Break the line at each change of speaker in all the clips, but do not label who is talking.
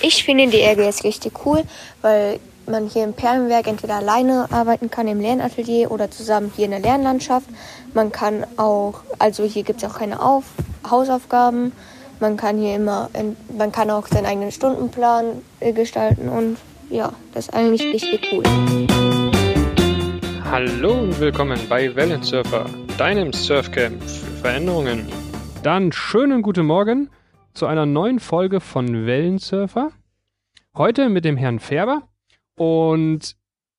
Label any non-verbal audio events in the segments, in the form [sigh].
Ich finde die RGS richtig cool, weil man hier im Perlenwerk entweder alleine arbeiten kann im Lernatelier oder zusammen hier in der Lernlandschaft. Man kann auch, also hier gibt es auch keine Auf Hausaufgaben. Man kann hier immer, man kann auch seinen eigenen Stundenplan äh, gestalten und ja, das ist eigentlich richtig cool.
Hallo und willkommen bei Wellensurfer, deinem Surfcamp für Veränderungen. Dann schönen guten Morgen zu einer neuen Folge von Wellensurfer. Heute mit dem Herrn Färber und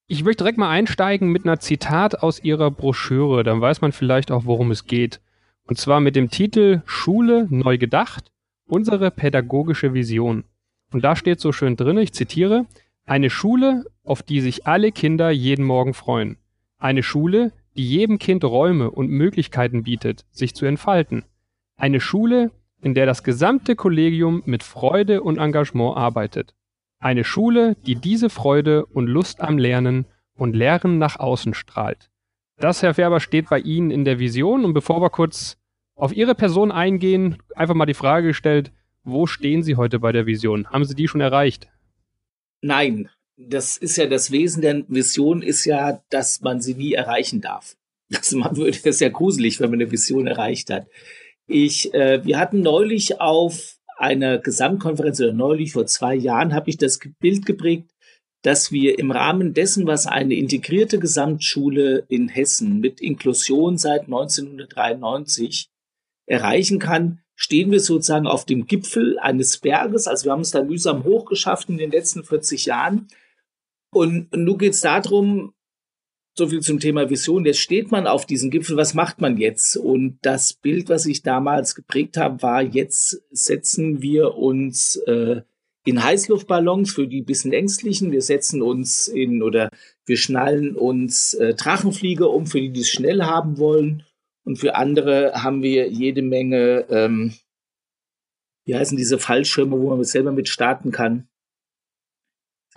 ich möchte direkt mal einsteigen mit einer Zitat aus Ihrer Broschüre, dann weiß man vielleicht auch, worum es geht. Und zwar mit dem Titel Schule neu gedacht, unsere pädagogische Vision. Und da steht so schön drin, ich zitiere, eine Schule, auf die sich alle Kinder jeden Morgen freuen. Eine Schule, die jedem Kind Räume und Möglichkeiten bietet, sich zu entfalten. Eine Schule, in der das gesamte Kollegium mit Freude und Engagement arbeitet. Eine Schule, die diese Freude und Lust am Lernen und Lehren nach außen strahlt. Das, Herr Färber, steht bei Ihnen in der Vision. Und bevor wir kurz auf Ihre Person eingehen, einfach mal die Frage gestellt, wo stehen Sie heute bei der Vision? Haben Sie die schon erreicht?
Nein, das ist ja das Wesen der Vision ist ja, dass man sie nie erreichen darf. Das man würde es ja gruselig, wenn man eine Vision erreicht hat. Ich, äh, wir hatten neulich auf einer Gesamtkonferenz oder neulich vor zwei Jahren habe ich das Bild geprägt, dass wir im Rahmen dessen, was eine integrierte Gesamtschule in Hessen mit Inklusion seit 1993 erreichen kann, stehen wir sozusagen auf dem Gipfel eines Berges. Also wir haben es da mühsam hochgeschafft in den letzten 40 Jahren. Und nun geht es darum, so viel zum Thema Vision. Jetzt steht man auf diesem Gipfel. Was macht man jetzt? Und das Bild, was ich damals geprägt habe, war, jetzt setzen wir uns äh, in Heißluftballons für die bisschen ängstlichen. Wir setzen uns in oder wir schnallen uns äh, Drachenflieger um für die, die es schnell haben wollen. Und für andere haben wir jede Menge, ähm, wie heißen diese Fallschirme, wo man selber mit starten kann.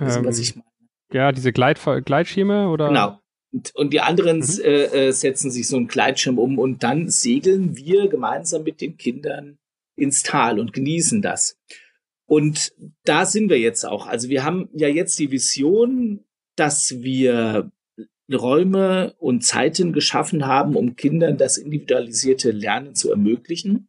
Ähm, was ich meine. Ja, diese Gleit Gleitschirme oder?
Genau. Und, und die anderen mhm. äh, äh, setzen sich so einen Gleitschirm um und dann segeln wir gemeinsam mit den Kindern ins Tal und genießen das. Und da sind wir jetzt auch. Also wir haben ja jetzt die Vision, dass wir Räume und Zeiten geschaffen haben, um Kindern das individualisierte Lernen zu ermöglichen.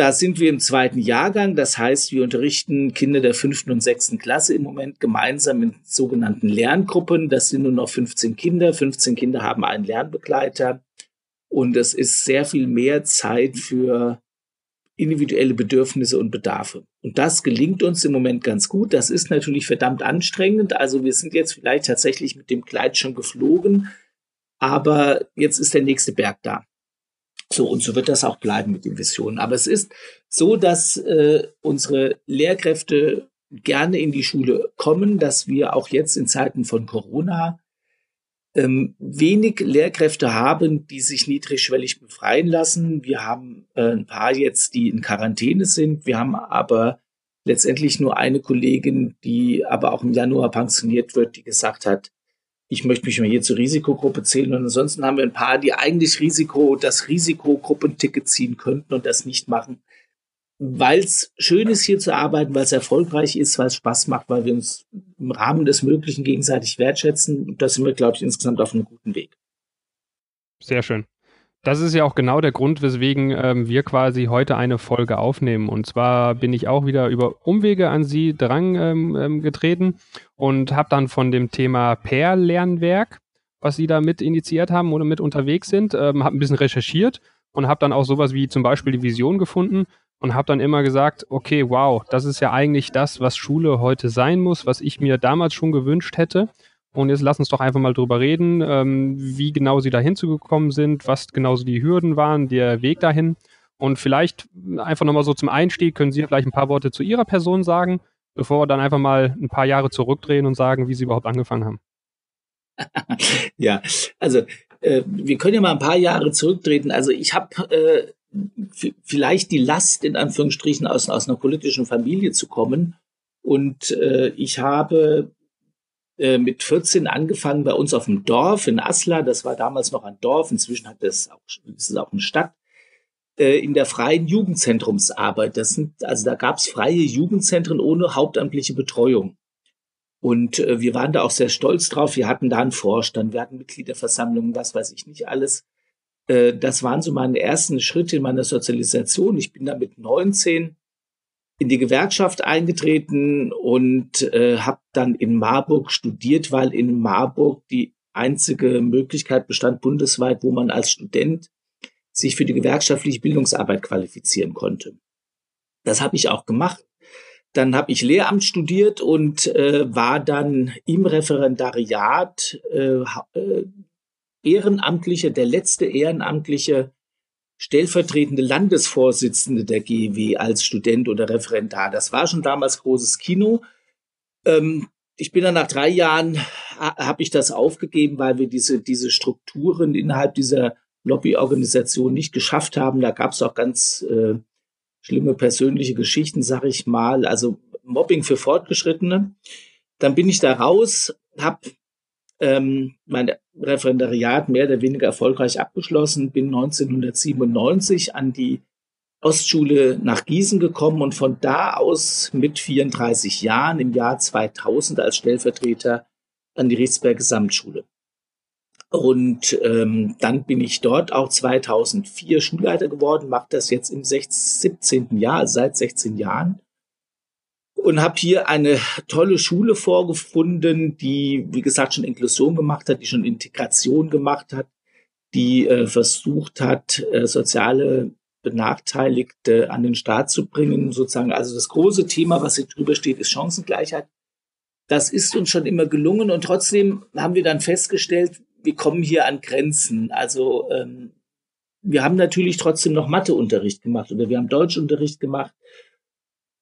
Da sind wir im zweiten Jahrgang. Das heißt, wir unterrichten Kinder der fünften und sechsten Klasse im Moment gemeinsam in sogenannten Lerngruppen. Das sind nur noch 15 Kinder. 15 Kinder haben einen Lernbegleiter. Und es ist sehr viel mehr Zeit für individuelle Bedürfnisse und Bedarfe. Und das gelingt uns im Moment ganz gut. Das ist natürlich verdammt anstrengend. Also wir sind jetzt vielleicht tatsächlich mit dem Kleid schon geflogen, aber jetzt ist der nächste Berg da. So, und so wird das auch bleiben mit den Visionen. Aber es ist so, dass äh, unsere Lehrkräfte gerne in die Schule kommen, dass wir auch jetzt in Zeiten von Corona ähm, wenig Lehrkräfte haben, die sich niedrigschwellig befreien lassen. Wir haben äh, ein paar jetzt, die in Quarantäne sind. Wir haben aber letztendlich nur eine Kollegin, die aber auch im Januar pensioniert wird, die gesagt hat, ich möchte mich mal hier zur Risikogruppe zählen. Und ansonsten haben wir ein paar, die eigentlich Risiko, das Risikogruppenticket ziehen könnten und das nicht machen. Weil es schön ist, hier zu arbeiten, weil es erfolgreich ist, weil es Spaß macht, weil wir uns im Rahmen des Möglichen gegenseitig wertschätzen. Und da sind wir, glaube ich, insgesamt auf einem guten Weg.
Sehr schön. Das ist ja auch genau der Grund, weswegen ähm, wir quasi heute eine Folge aufnehmen. Und zwar bin ich auch wieder über Umwege an Sie drang ähm, ähm, getreten und habe dann von dem Thema Pair-Lernwerk, was Sie da mit initiiert haben oder mit unterwegs sind, ähm, habe ein bisschen recherchiert und habe dann auch sowas wie zum Beispiel die Vision gefunden und habe dann immer gesagt, okay, wow, das ist ja eigentlich das, was Schule heute sein muss, was ich mir damals schon gewünscht hätte. Und jetzt lass uns doch einfach mal drüber reden, ähm, wie genau Sie da hinzugekommen sind, was genau so die Hürden waren, der Weg dahin. Und vielleicht einfach nochmal so zum Einstieg, können Sie vielleicht ein paar Worte zu Ihrer Person sagen, bevor wir dann einfach mal ein paar Jahre zurückdrehen und sagen, wie Sie überhaupt angefangen haben. [laughs]
ja, also äh, wir können ja mal ein paar Jahre zurücktreten. Also ich habe äh, vielleicht die Last, in Anführungsstrichen, aus, aus einer politischen Familie zu kommen. Und äh, ich habe äh, mit 14 angefangen bei uns auf dem Dorf in Asla. Das war damals noch ein Dorf. Inzwischen hat es auch, ist es auch eine Stadt. äh, in der freien Jugendzentrumsarbeit. Das sind, also da gab es freie Jugendzentren ohne hauptamtliche Betreuung. Und äh, wir waren da auch sehr stolz drauf. Wir hatten da einen Vorstand, wir hatten Mitgliederversammlungen, was weiß ich nicht alles. Äh, das waren so meine ersten Schritte in meiner Sozialisation. Ich bin da mit 19 in die Gewerkschaft eingetreten und äh, habe dann in Marburg studiert, weil in Marburg die einzige Möglichkeit bestand bundesweit, wo man als Student sich für die gewerkschaftliche Bildungsarbeit qualifizieren konnte. Das habe ich auch gemacht. Dann habe ich Lehramt studiert und äh, war dann im Referendariat äh, äh, Ehrenamtliche, der letzte Ehrenamtliche stellvertretende Landesvorsitzende der GEW als Student oder Referendar. Das war schon damals großes Kino. Ähm, ich bin dann nach drei Jahren, habe ich das aufgegeben, weil wir diese, diese Strukturen innerhalb dieser Lobbyorganisation nicht geschafft haben. Da gab es auch ganz äh, schlimme persönliche Geschichten, sag ich mal. Also Mobbing für Fortgeschrittene. Dann bin ich da raus, habe ähm, mein Referendariat mehr oder weniger erfolgreich abgeschlossen, bin 1997 an die Ostschule nach Gießen gekommen und von da aus mit 34 Jahren im Jahr 2000 als Stellvertreter an die Richtsberg Gesamtschule. Und ähm, dann bin ich dort auch 2004 Schulleiter geworden, mache das jetzt im 16, 17. Jahr, also seit 16 Jahren und habe hier eine tolle Schule vorgefunden, die, wie gesagt, schon Inklusion gemacht hat, die schon Integration gemacht hat, die äh, versucht hat, äh, soziale Benachteiligte an den Staat zu bringen, sozusagen. Also das große Thema, was hier drüber steht, ist Chancengleichheit. Das ist uns schon immer gelungen und trotzdem haben wir dann festgestellt, wir kommen hier an Grenzen. Also ähm, wir haben natürlich trotzdem noch Matheunterricht gemacht oder wir haben Deutschunterricht gemacht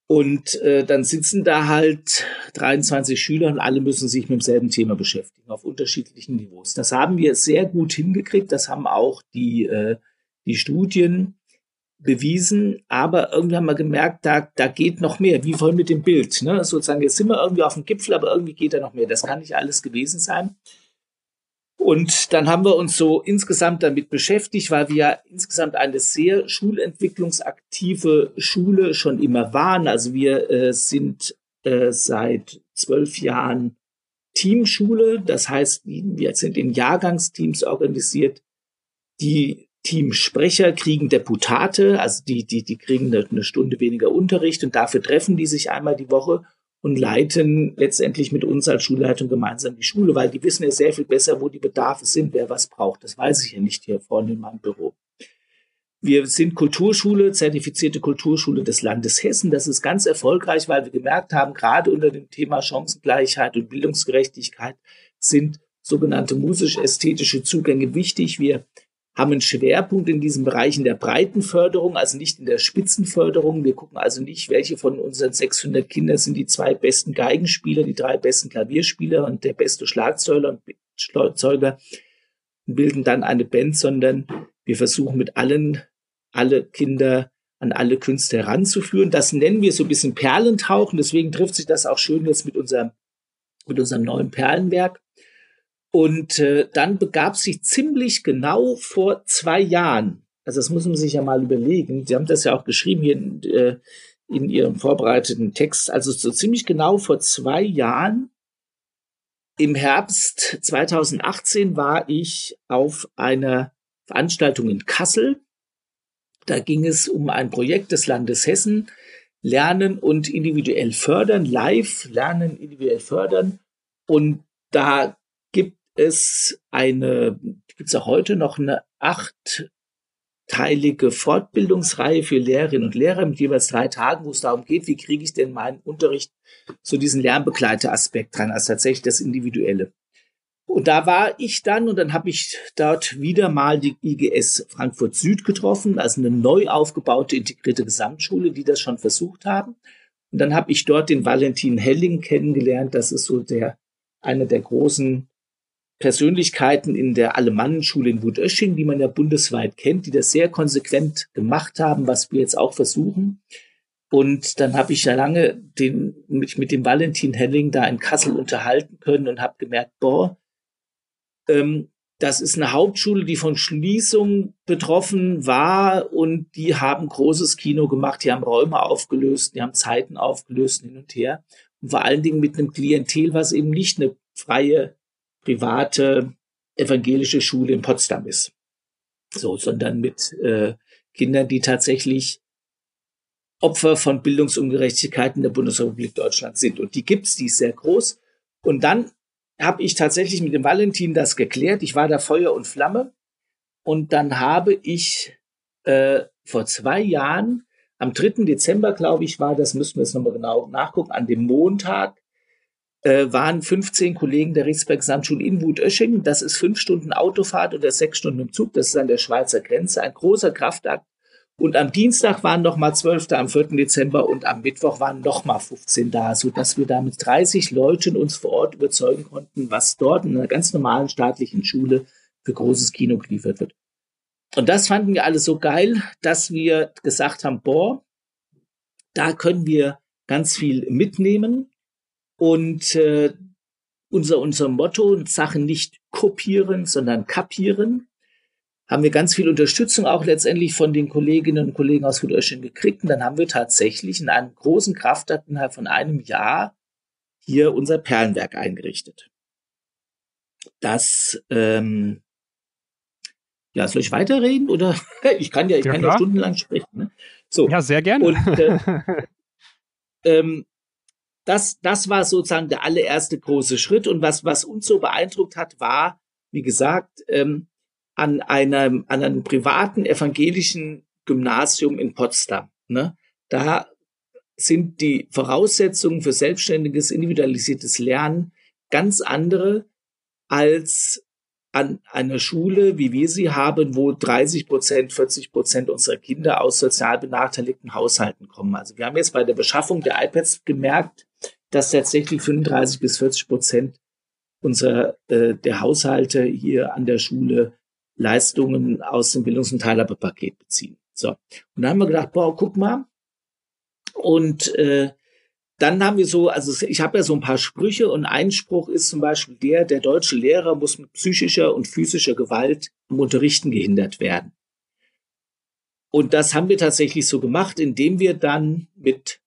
und äh, dann sitzen da halt 23 Schüler und alle müssen sich mit demselben Thema beschäftigen, auf unterschiedlichen Niveaus. Das haben wir sehr gut hingekriegt, das haben auch die, äh, die Studien bewiesen, aber irgendwie haben wir gemerkt, da, da geht noch mehr, wie vorhin mit dem Bild. Ne? Sozusagen, jetzt sind wir irgendwie auf dem Gipfel, aber irgendwie geht da noch mehr. Das kann nicht alles gewesen sein. Und dann haben wir uns so insgesamt damit beschäftigt, weil wir ja insgesamt eine sehr schulentwicklungsaktive Schule schon immer waren. Also wir äh, sind äh, seit zwölf Jahren Teamschule. Das heißt, wir sind in Jahrgangsteams organisiert. Die Teamsprecher kriegen Deputate, also die, die, die kriegen eine Stunde weniger Unterricht und dafür treffen die sich einmal die Woche und leiten letztendlich mit uns als Schulleitung gemeinsam die Schule, weil die wissen ja sehr viel besser, wo die Bedarfe sind, wer was braucht. Das weiß ich ja nicht hier vorne in meinem Büro. Wir sind Kulturschule, zertifizierte Kulturschule des Landes Hessen. Das ist ganz erfolgreich, weil wir gemerkt haben, gerade unter dem Thema Chancengleichheit und Bildungsgerechtigkeit sind sogenannte musisch-ästhetische Zugänge wichtig. Wir haben einen Schwerpunkt in diesem Bereich in der Breitenförderung, also nicht in der Spitzenförderung. Wir gucken also nicht, welche von unseren 600 Kindern sind die zwei besten Geigenspieler, die drei besten Klavierspieler und der beste Schlagzeuger und Schlagzeuger bilden dann eine Band, sondern wir versuchen mit allen, alle Kinder an alle Künste heranzuführen. Das nennen wir so ein bisschen Perlentauchen. Deswegen trifft sich das auch schön jetzt mit unserem, mit unserem neuen Perlenwerk. Und äh, dann begab sich ziemlich genau vor zwei Jahren, also das muss man sich ja mal überlegen, Sie haben das ja auch geschrieben hier in, äh, in Ihrem vorbereiteten Text, also so ziemlich genau vor zwei Jahren, im Herbst 2018 war ich auf einer Veranstaltung in Kassel. Da ging es um ein Projekt des Landes Hessen, Lernen und individuell fördern, live lernen, individuell fördern. Und da gibt es eine, gibt es auch heute noch eine achtteilige Fortbildungsreihe für Lehrerinnen und Lehrer mit jeweils drei Tagen, wo es darum geht, wie kriege ich denn meinen Unterricht zu diesem Lernbegleiteraspekt dran, also tatsächlich das Individuelle. Und da war ich dann und dann habe ich dort wieder mal die IGS Frankfurt Süd getroffen, also eine neu aufgebaute integrierte Gesamtschule, die das schon versucht haben. Und dann habe ich dort den Valentin Helling kennengelernt. Das ist so der einer der großen Persönlichkeiten in der Alemannenschule in Wutösching, die man ja bundesweit kennt, die das sehr konsequent gemacht haben, was wir jetzt auch versuchen. Und dann habe ich ja lange den, mich mit dem Valentin Helling da in Kassel unterhalten können und habe gemerkt, boah, ähm, das ist eine Hauptschule, die von Schließung betroffen war und die haben großes Kino gemacht, die haben Räume aufgelöst, die haben Zeiten aufgelöst hin und her. Und vor allen Dingen mit einem Klientel, was eben nicht eine freie, private, evangelische Schule in Potsdam ist. So, sondern mit äh, Kindern, die tatsächlich Opfer von Bildungsungerechtigkeiten der Bundesrepublik Deutschland sind. Und die gibt's, die ist sehr groß. Und dann habe ich tatsächlich mit dem Valentin das geklärt. Ich war da Feuer und Flamme. Und dann habe ich äh, vor zwei Jahren, am 3. Dezember, glaube ich, war das, müssen wir jetzt nochmal genau nachgucken, an dem Montag, äh, waren 15 Kollegen der Riesberg Gesamtschule in Wut-Öschingen. Das ist fünf Stunden Autofahrt oder sechs Stunden im Zug. Das ist an der Schweizer Grenze. Ein großer Kraftakt und am Dienstag waren noch mal 12. am 4. Dezember und am Mittwoch waren noch mal 15 da, so dass wir da mit 30 Leuten uns vor Ort überzeugen konnten, was dort in einer ganz normalen staatlichen Schule für großes Kino geliefert wird. Und das fanden wir alle so geil, dass wir gesagt haben, boah, da können wir ganz viel mitnehmen und äh, unser, unser Motto, Sachen nicht kopieren, sondern kapieren haben wir ganz viel Unterstützung auch letztendlich von den Kolleginnen und Kollegen aus Süddeutschland gekriegt. Und dann haben wir tatsächlich in einem großen Kraftakt innerhalb von einem Jahr hier unser Perlenwerk eingerichtet. Das, ähm, ja, soll ich weiterreden oder? [laughs] ich kann ja, ich ja, kann ja stundenlang sprechen. Ne?
So. Ja, sehr gerne. Und, äh, [laughs]
ähm, das, das war sozusagen der allererste große Schritt. Und was, was uns so beeindruckt hat, war, wie gesagt, ähm, an einem, an einem privaten evangelischen Gymnasium in Potsdam. Ne? Da sind die Voraussetzungen für selbstständiges, individualisiertes Lernen ganz andere als an einer Schule, wie wir sie haben, wo 30 Prozent, 40 Prozent unserer Kinder aus sozial benachteiligten Haushalten kommen. Also wir haben jetzt bei der Beschaffung der iPads gemerkt, dass tatsächlich 35 bis 40 Prozent unserer äh, der Haushalte hier an der Schule Leistungen aus dem Bildungs- und Teilhabepaket beziehen. So. Und dann haben wir gedacht, boah, guck mal. Und äh, dann haben wir so, also ich habe ja so ein paar Sprüche und ein Spruch ist zum Beispiel der, der deutsche Lehrer muss mit psychischer und physischer Gewalt im Unterrichten gehindert werden. Und das haben wir tatsächlich so gemacht, indem wir dann mit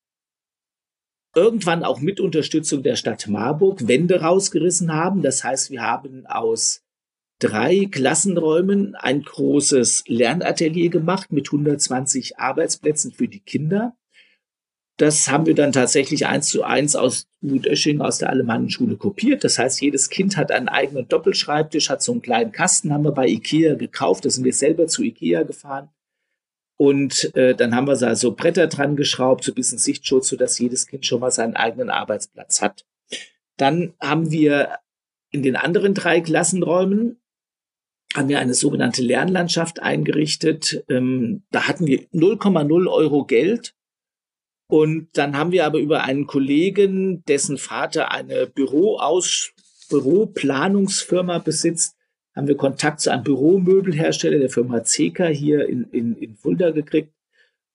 irgendwann auch mit Unterstützung der Stadt Marburg Wände rausgerissen haben. Das heißt, wir haben aus drei Klassenräumen ein großes Lernatelier gemacht mit 120 Arbeitsplätzen für die Kinder. Das haben wir dann tatsächlich eins zu eins aus Mutösching aus der Alemannenschule kopiert. Das heißt, jedes Kind hat einen eigenen Doppelschreibtisch, hat so einen kleinen Kasten, haben wir bei Ikea gekauft. Da sind wir selber zu Ikea gefahren. Und äh, dann haben wir da so Bretter dran geschraubt, so ein bisschen Sichtschutz, sodass jedes Kind schon mal seinen eigenen Arbeitsplatz hat. Dann haben wir in den anderen drei Klassenräumen haben wir eine sogenannte Lernlandschaft eingerichtet. Ähm, da hatten wir 0,0 Euro Geld. Und dann haben wir aber über einen Kollegen, dessen Vater eine Büroaus Büroplanungsfirma besitzt, haben wir Kontakt zu einem Büromöbelhersteller der Firma CK hier in, in, in Fulda gekriegt.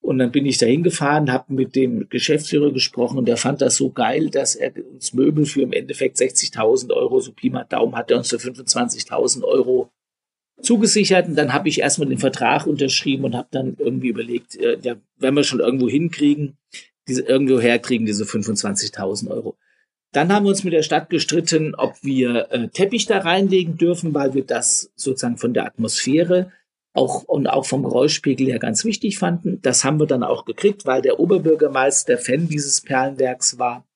Und dann bin ich da hingefahren, habe mit dem Geschäftsführer gesprochen und der fand das so geil, dass er uns Möbel für im Endeffekt 60.000 Euro, so Pi mal Daumen, hat er uns für 25.000 Euro zugesichert. Und dann habe ich erstmal den Vertrag unterschrieben und habe dann irgendwie überlegt, äh, ja, wenn wir schon irgendwo hinkriegen, diese irgendwo herkriegen, diese 25.000 Euro. Dann haben wir uns mit der Stadt gestritten, ob wir äh, Teppich da reinlegen dürfen, weil wir das sozusagen von der Atmosphäre auch und auch vom Geräuschpegel her ganz wichtig fanden. Das haben wir dann auch gekriegt, weil der Oberbürgermeister Fan dieses Perlenwerks war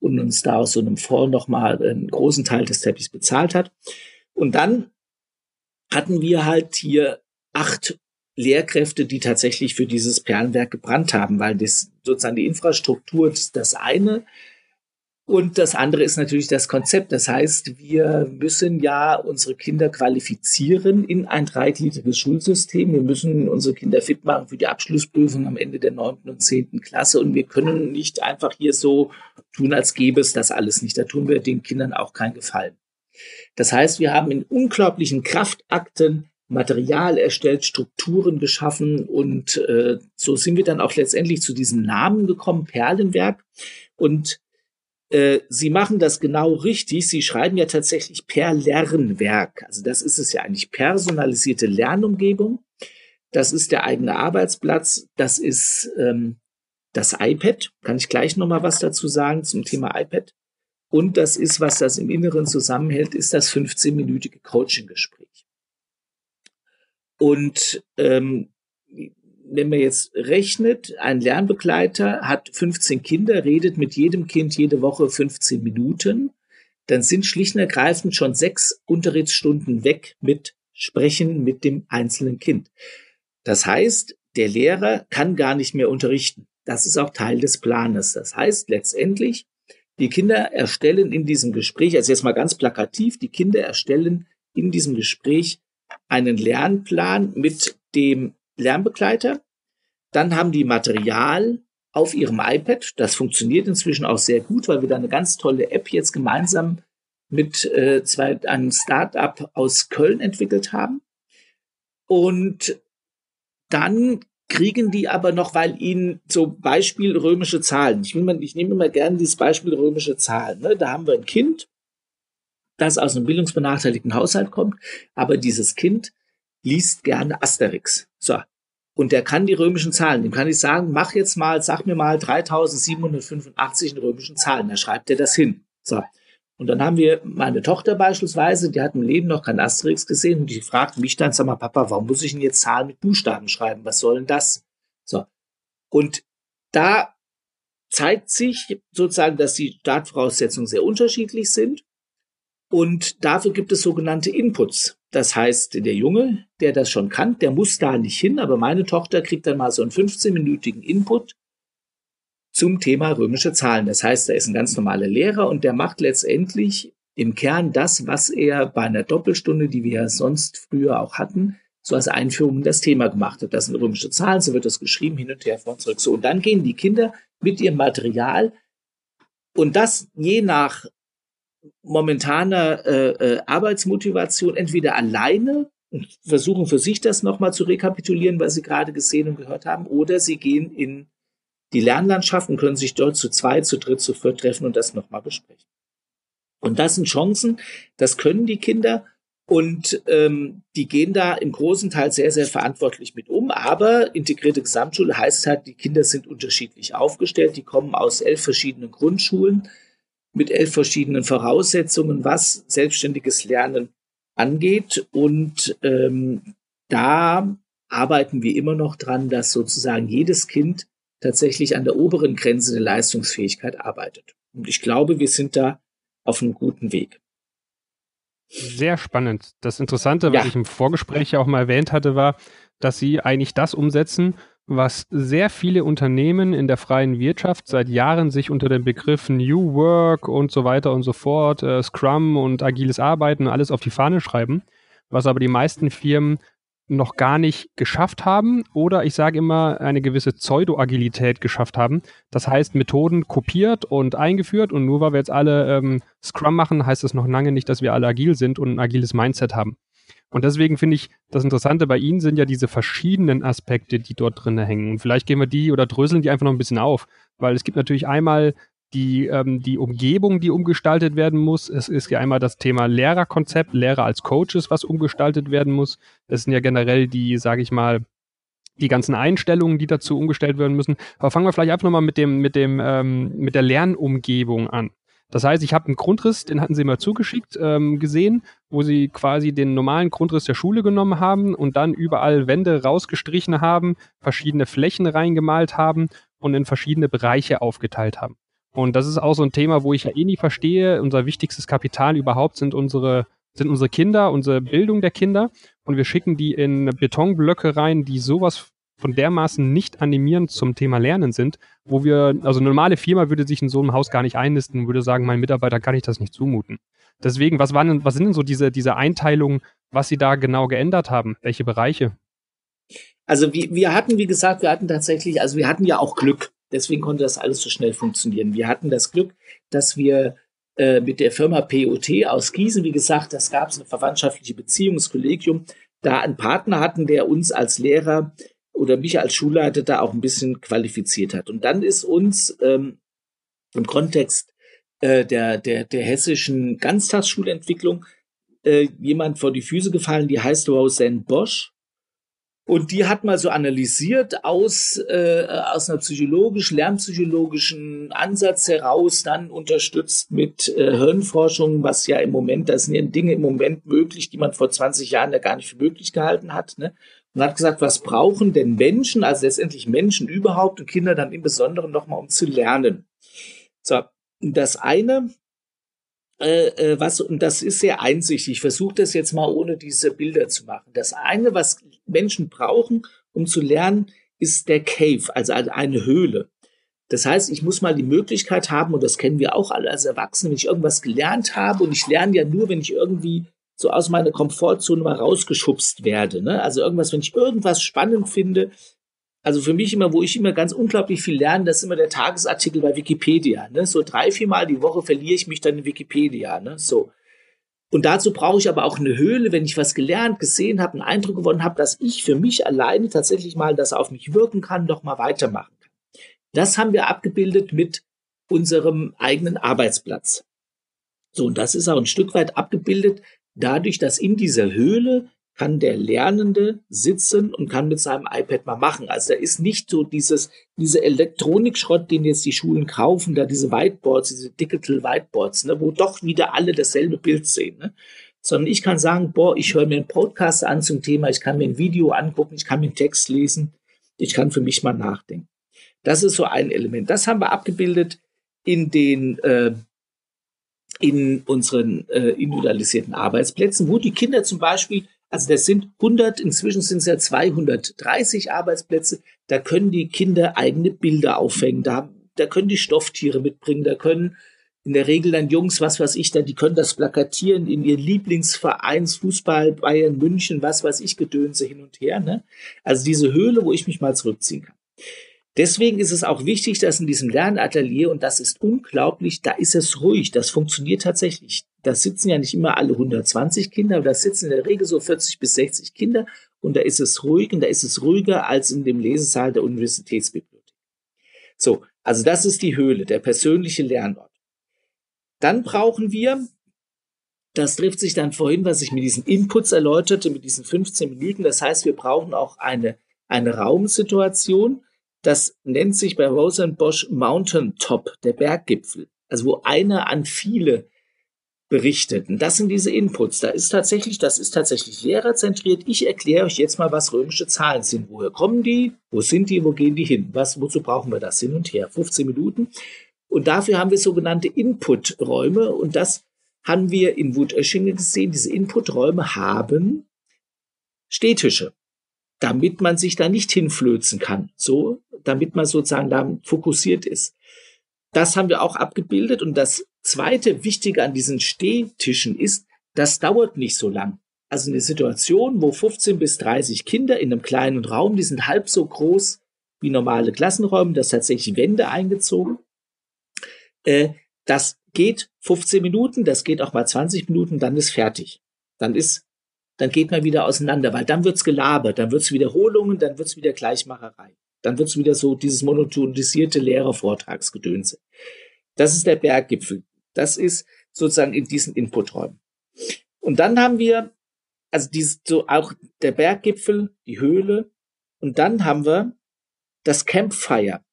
und uns da aus so einem Fonds nochmal einen großen Teil des Teppichs bezahlt hat. Und dann hatten wir halt hier acht Lehrkräfte, die tatsächlich für dieses Perlenwerk gebrannt haben, weil das sozusagen die Infrastruktur das eine. Und das andere ist natürlich das Konzept. Das heißt, wir müssen ja unsere Kinder qualifizieren in ein dreigliedriges Schulsystem. Wir müssen unsere Kinder fit machen für die Abschlussprüfung am Ende der neunten und zehnten Klasse. Und wir können nicht einfach hier so tun, als gäbe es das alles nicht. Da tun wir den Kindern auch keinen Gefallen. Das heißt, wir haben in unglaublichen Kraftakten Material erstellt, Strukturen geschaffen und äh, so sind wir dann auch letztendlich zu diesem Namen gekommen, Perlenwerk. Und äh, Sie machen das genau richtig. Sie schreiben ja tatsächlich per Lernwerk. Also das ist es ja eigentlich personalisierte Lernumgebung. Das ist der eigene Arbeitsplatz. Das ist ähm, das iPad. Kann ich gleich noch mal was dazu sagen zum Thema iPad. Und das ist, was das im Inneren zusammenhält, ist das 15-minütige Coaching-Gespräch. Und ähm, wenn man jetzt rechnet, ein Lernbegleiter hat 15 Kinder, redet mit jedem Kind jede Woche 15 Minuten, dann sind schlicht und ergreifend schon sechs Unterrichtsstunden weg mit Sprechen mit dem einzelnen Kind. Das heißt, der Lehrer kann gar nicht mehr unterrichten. Das ist auch Teil des Planes. Das heißt letztendlich, die Kinder erstellen in diesem Gespräch, also jetzt mal ganz plakativ, die Kinder erstellen in diesem Gespräch einen Lernplan mit dem Lernbegleiter. Dann haben die Material auf ihrem iPad. Das funktioniert inzwischen auch sehr gut, weil wir da eine ganz tolle App jetzt gemeinsam mit äh, zwei, einem Startup aus Köln entwickelt haben. Und dann kriegen die aber noch, weil ihnen so Beispiel römische Zahlen. Ich, mal, ich nehme immer gerne dieses Beispiel römische Zahlen. Ne? Da haben wir ein Kind, das aus einem bildungsbenachteiligten Haushalt kommt, aber dieses Kind liest gerne Asterix. So. Und der kann die römischen Zahlen. Dem kann ich sagen, mach jetzt mal, sag mir mal 3785 in römischen Zahlen. Da schreibt er das hin. So. Und dann haben wir meine Tochter beispielsweise, die hat im Leben noch kein Asterix gesehen und die fragt mich dann, sag mal, Papa, warum muss ich denn jetzt Zahlen mit Buchstaben schreiben? Was soll denn das? So. Und da zeigt sich sozusagen, dass die Startvoraussetzungen sehr unterschiedlich sind. Und dafür gibt es sogenannte Inputs. Das heißt, der Junge, der das schon kann, der muss da nicht hin, aber meine Tochter kriegt dann mal so einen 15-minütigen Input zum Thema römische Zahlen. Das heißt, er ist ein ganz normaler Lehrer und der macht letztendlich im Kern das, was er bei einer Doppelstunde, die wir sonst früher auch hatten, so als Einführung in das Thema gemacht hat. Das sind römische Zahlen, so wird das geschrieben, hin und her, vor und zurück. So, und dann gehen die Kinder mit ihrem Material und das je nach momentaner äh, äh, Arbeitsmotivation entweder alleine und versuchen für sich das nochmal zu rekapitulieren, was sie gerade gesehen und gehört haben, oder sie gehen in die Lernlandschaften können sich dort zu zweit, zu dritt, zu viert treffen und das nochmal besprechen. Und das sind Chancen, das können die Kinder und ähm, die gehen da im großen Teil sehr, sehr verantwortlich mit um. Aber integrierte Gesamtschule heißt halt, die Kinder sind unterschiedlich aufgestellt. Die kommen aus elf verschiedenen Grundschulen mit elf verschiedenen Voraussetzungen, was selbstständiges Lernen angeht. Und ähm, da arbeiten wir immer noch dran, dass sozusagen jedes Kind tatsächlich an der oberen Grenze der Leistungsfähigkeit arbeitet. Und ich glaube, wir sind da auf einem guten Weg.
Sehr spannend. Das Interessante, was ja. ich im Vorgespräch ja auch mal erwähnt hatte, war, dass Sie eigentlich das umsetzen, was sehr viele Unternehmen in der freien Wirtschaft seit Jahren sich unter dem Begriff New Work und so weiter und so fort, äh, Scrum und agiles Arbeiten alles auf die Fahne schreiben, was aber die meisten Firmen noch gar nicht geschafft haben oder ich sage immer eine gewisse Pseudo-Agilität geschafft haben. Das heißt, Methoden kopiert und eingeführt und nur weil wir jetzt alle ähm, Scrum machen, heißt das noch lange nicht, dass wir alle agil sind und ein agiles Mindset haben. Und deswegen finde ich, das Interessante bei Ihnen sind ja diese verschiedenen Aspekte, die dort drin hängen. Und vielleicht gehen wir die oder dröseln die einfach noch ein bisschen auf, weil es gibt natürlich einmal die, ähm, die Umgebung, die umgestaltet werden muss. Es ist ja einmal das Thema Lehrerkonzept, Lehrer als Coaches, was umgestaltet werden muss. Es sind ja generell die, sage ich mal, die ganzen Einstellungen, die dazu umgestellt werden müssen. Aber fangen wir vielleicht einfach nochmal mit dem, mit dem, ähm, mit der Lernumgebung an. Das heißt, ich habe einen Grundriss, den hatten sie mal zugeschickt, ähm, gesehen, wo sie quasi den normalen Grundriss der Schule genommen haben und dann überall Wände rausgestrichen haben, verschiedene Flächen reingemalt haben und in verschiedene Bereiche aufgeteilt haben. Und das ist auch so ein Thema, wo ich ja eh nie verstehe. Unser wichtigstes Kapital überhaupt sind unsere, sind unsere Kinder, unsere Bildung der Kinder. Und wir schicken die in Betonblöcke rein, die sowas von dermaßen nicht animierend zum Thema Lernen sind, wo wir, also eine normale Firma würde sich in so einem Haus gar nicht einnisten, würde sagen, meinen Mitarbeitern kann ich das nicht zumuten. Deswegen, was waren, was sind denn so diese, diese Einteilungen, was Sie da genau geändert haben? Welche Bereiche?
Also wir, wir hatten, wie gesagt, wir hatten tatsächlich, also wir hatten ja auch Glück. Deswegen konnte das alles so schnell funktionieren. Wir hatten das Glück, dass wir äh, mit der Firma POT aus Gießen, wie gesagt, das gab es eine verwandtschaftliche Beziehung, das Kollegium, da einen Partner hatten, der uns als Lehrer oder mich als Schulleiter da auch ein bisschen qualifiziert hat. Und dann ist uns ähm, im Kontext äh, der, der, der hessischen Ganztagsschulentwicklung äh, jemand vor die Füße gefallen, die heißt Roseanne Bosch. Und die hat mal so analysiert aus, äh, aus einer psychologisch, lernpsychologischen Ansatz heraus, dann unterstützt mit äh, Hirnforschung, was ja im Moment, da sind ja Dinge im Moment möglich, die man vor 20 Jahren ja gar nicht für möglich gehalten hat. Ne? Und hat gesagt, was brauchen denn Menschen, also letztendlich Menschen überhaupt und Kinder dann im Besonderen nochmal, um zu lernen. So, das eine, äh, äh, was, und das ist sehr einsichtig, ich versuche das jetzt mal ohne diese Bilder zu machen. Das eine, was Menschen brauchen, um zu lernen, ist der Cave, also eine Höhle. Das heißt, ich muss mal die Möglichkeit haben, und das kennen wir auch alle als Erwachsene, wenn ich irgendwas gelernt habe, und ich lerne ja nur, wenn ich irgendwie so aus meiner Komfortzone mal rausgeschubst werde. Ne? Also irgendwas, wenn ich irgendwas spannend finde, also für mich immer, wo ich immer ganz unglaublich viel lerne, das ist immer der Tagesartikel bei Wikipedia. Ne? So drei, vier Mal die Woche verliere ich mich dann in Wikipedia. Ne? So. Und dazu brauche ich aber auch eine Höhle, wenn ich was gelernt, gesehen habe, einen Eindruck gewonnen habe, dass ich für mich alleine tatsächlich mal das auf mich wirken kann, doch mal weitermachen kann. Das haben wir abgebildet mit unserem eigenen Arbeitsplatz. So, und das ist auch ein Stück weit abgebildet dadurch, dass in dieser Höhle kann der Lernende sitzen und kann mit seinem iPad mal machen. Also da ist nicht so dieses, diese Elektronikschrott, den jetzt die Schulen kaufen, da diese Whiteboards, diese Digital Whiteboards, ne, wo doch wieder alle dasselbe Bild sehen. Ne? Sondern ich kann sagen, boah, ich höre mir einen Podcast an zum Thema, ich kann mir ein Video angucken, ich kann mir einen Text lesen, ich kann für mich mal nachdenken. Das ist so ein Element. Das haben wir abgebildet in den äh, in unseren äh, individualisierten Arbeitsplätzen, wo die Kinder zum Beispiel also das sind 100, inzwischen sind es ja 230 Arbeitsplätze. Da können die Kinder eigene Bilder aufhängen. Da, da können die Stofftiere mitbringen. Da können in der Regel dann Jungs, was weiß ich, dann, die können das plakatieren in ihr Lieblingsvereins, Fußball, Bayern, München, was weiß ich, Gedönse hin und her. Ne? Also diese Höhle, wo ich mich mal zurückziehen kann. Deswegen ist es auch wichtig, dass in diesem Lernatelier, und das ist unglaublich, da ist es ruhig, das funktioniert tatsächlich. Da sitzen ja nicht immer alle 120 Kinder, aber da sitzen in der Regel so 40 bis 60 Kinder und da ist es ruhig und da ist es ruhiger als in dem Lesesaal der Universitätsbibliothek. So, also das ist die Höhle, der persönliche Lernort. Dann brauchen wir, das trifft sich dann vorhin, was ich mit diesen Inputs erläuterte, mit diesen 15 Minuten. Das heißt, wir brauchen auch eine, eine Raumsituation, das nennt sich bei Rosenbosch Mountain Top, der Berggipfel. Also wo einer an viele berichtet. Und das sind diese Inputs. Da ist tatsächlich, das ist tatsächlich lehrerzentriert. Ich erkläre euch jetzt mal, was römische Zahlen sind. Woher kommen die? Wo sind die? Wo gehen die hin? Was, wozu brauchen wir das? Hin und her. 15 Minuten. Und dafür haben wir sogenannte Inputräume. Und das haben wir in Wutöschingen gesehen. Diese Inputräume haben Stehtische damit man sich da nicht hinflözen kann, so, damit man sozusagen da fokussiert ist. Das haben wir auch abgebildet und das zweite Wichtige an diesen Stehtischen ist, das dauert nicht so lang. Also eine Situation, wo 15 bis 30 Kinder in einem kleinen Raum, die sind halb so groß wie normale Klassenräume, das tatsächlich Wände eingezogen. Äh, das geht 15 Minuten, das geht auch mal 20 Minuten, dann ist fertig. Dann ist dann geht man wieder auseinander, weil dann wird's gelabert, dann wird's Wiederholungen, dann wird's wieder Gleichmacherei. Dann wird's wieder so dieses monotonisierte Lehrervortragsgedönse. Das ist der Berggipfel. Das ist sozusagen in diesen Inputräumen. Und dann haben wir, also dieses, so auch der Berggipfel, die Höhle, und dann haben wir das Campfire.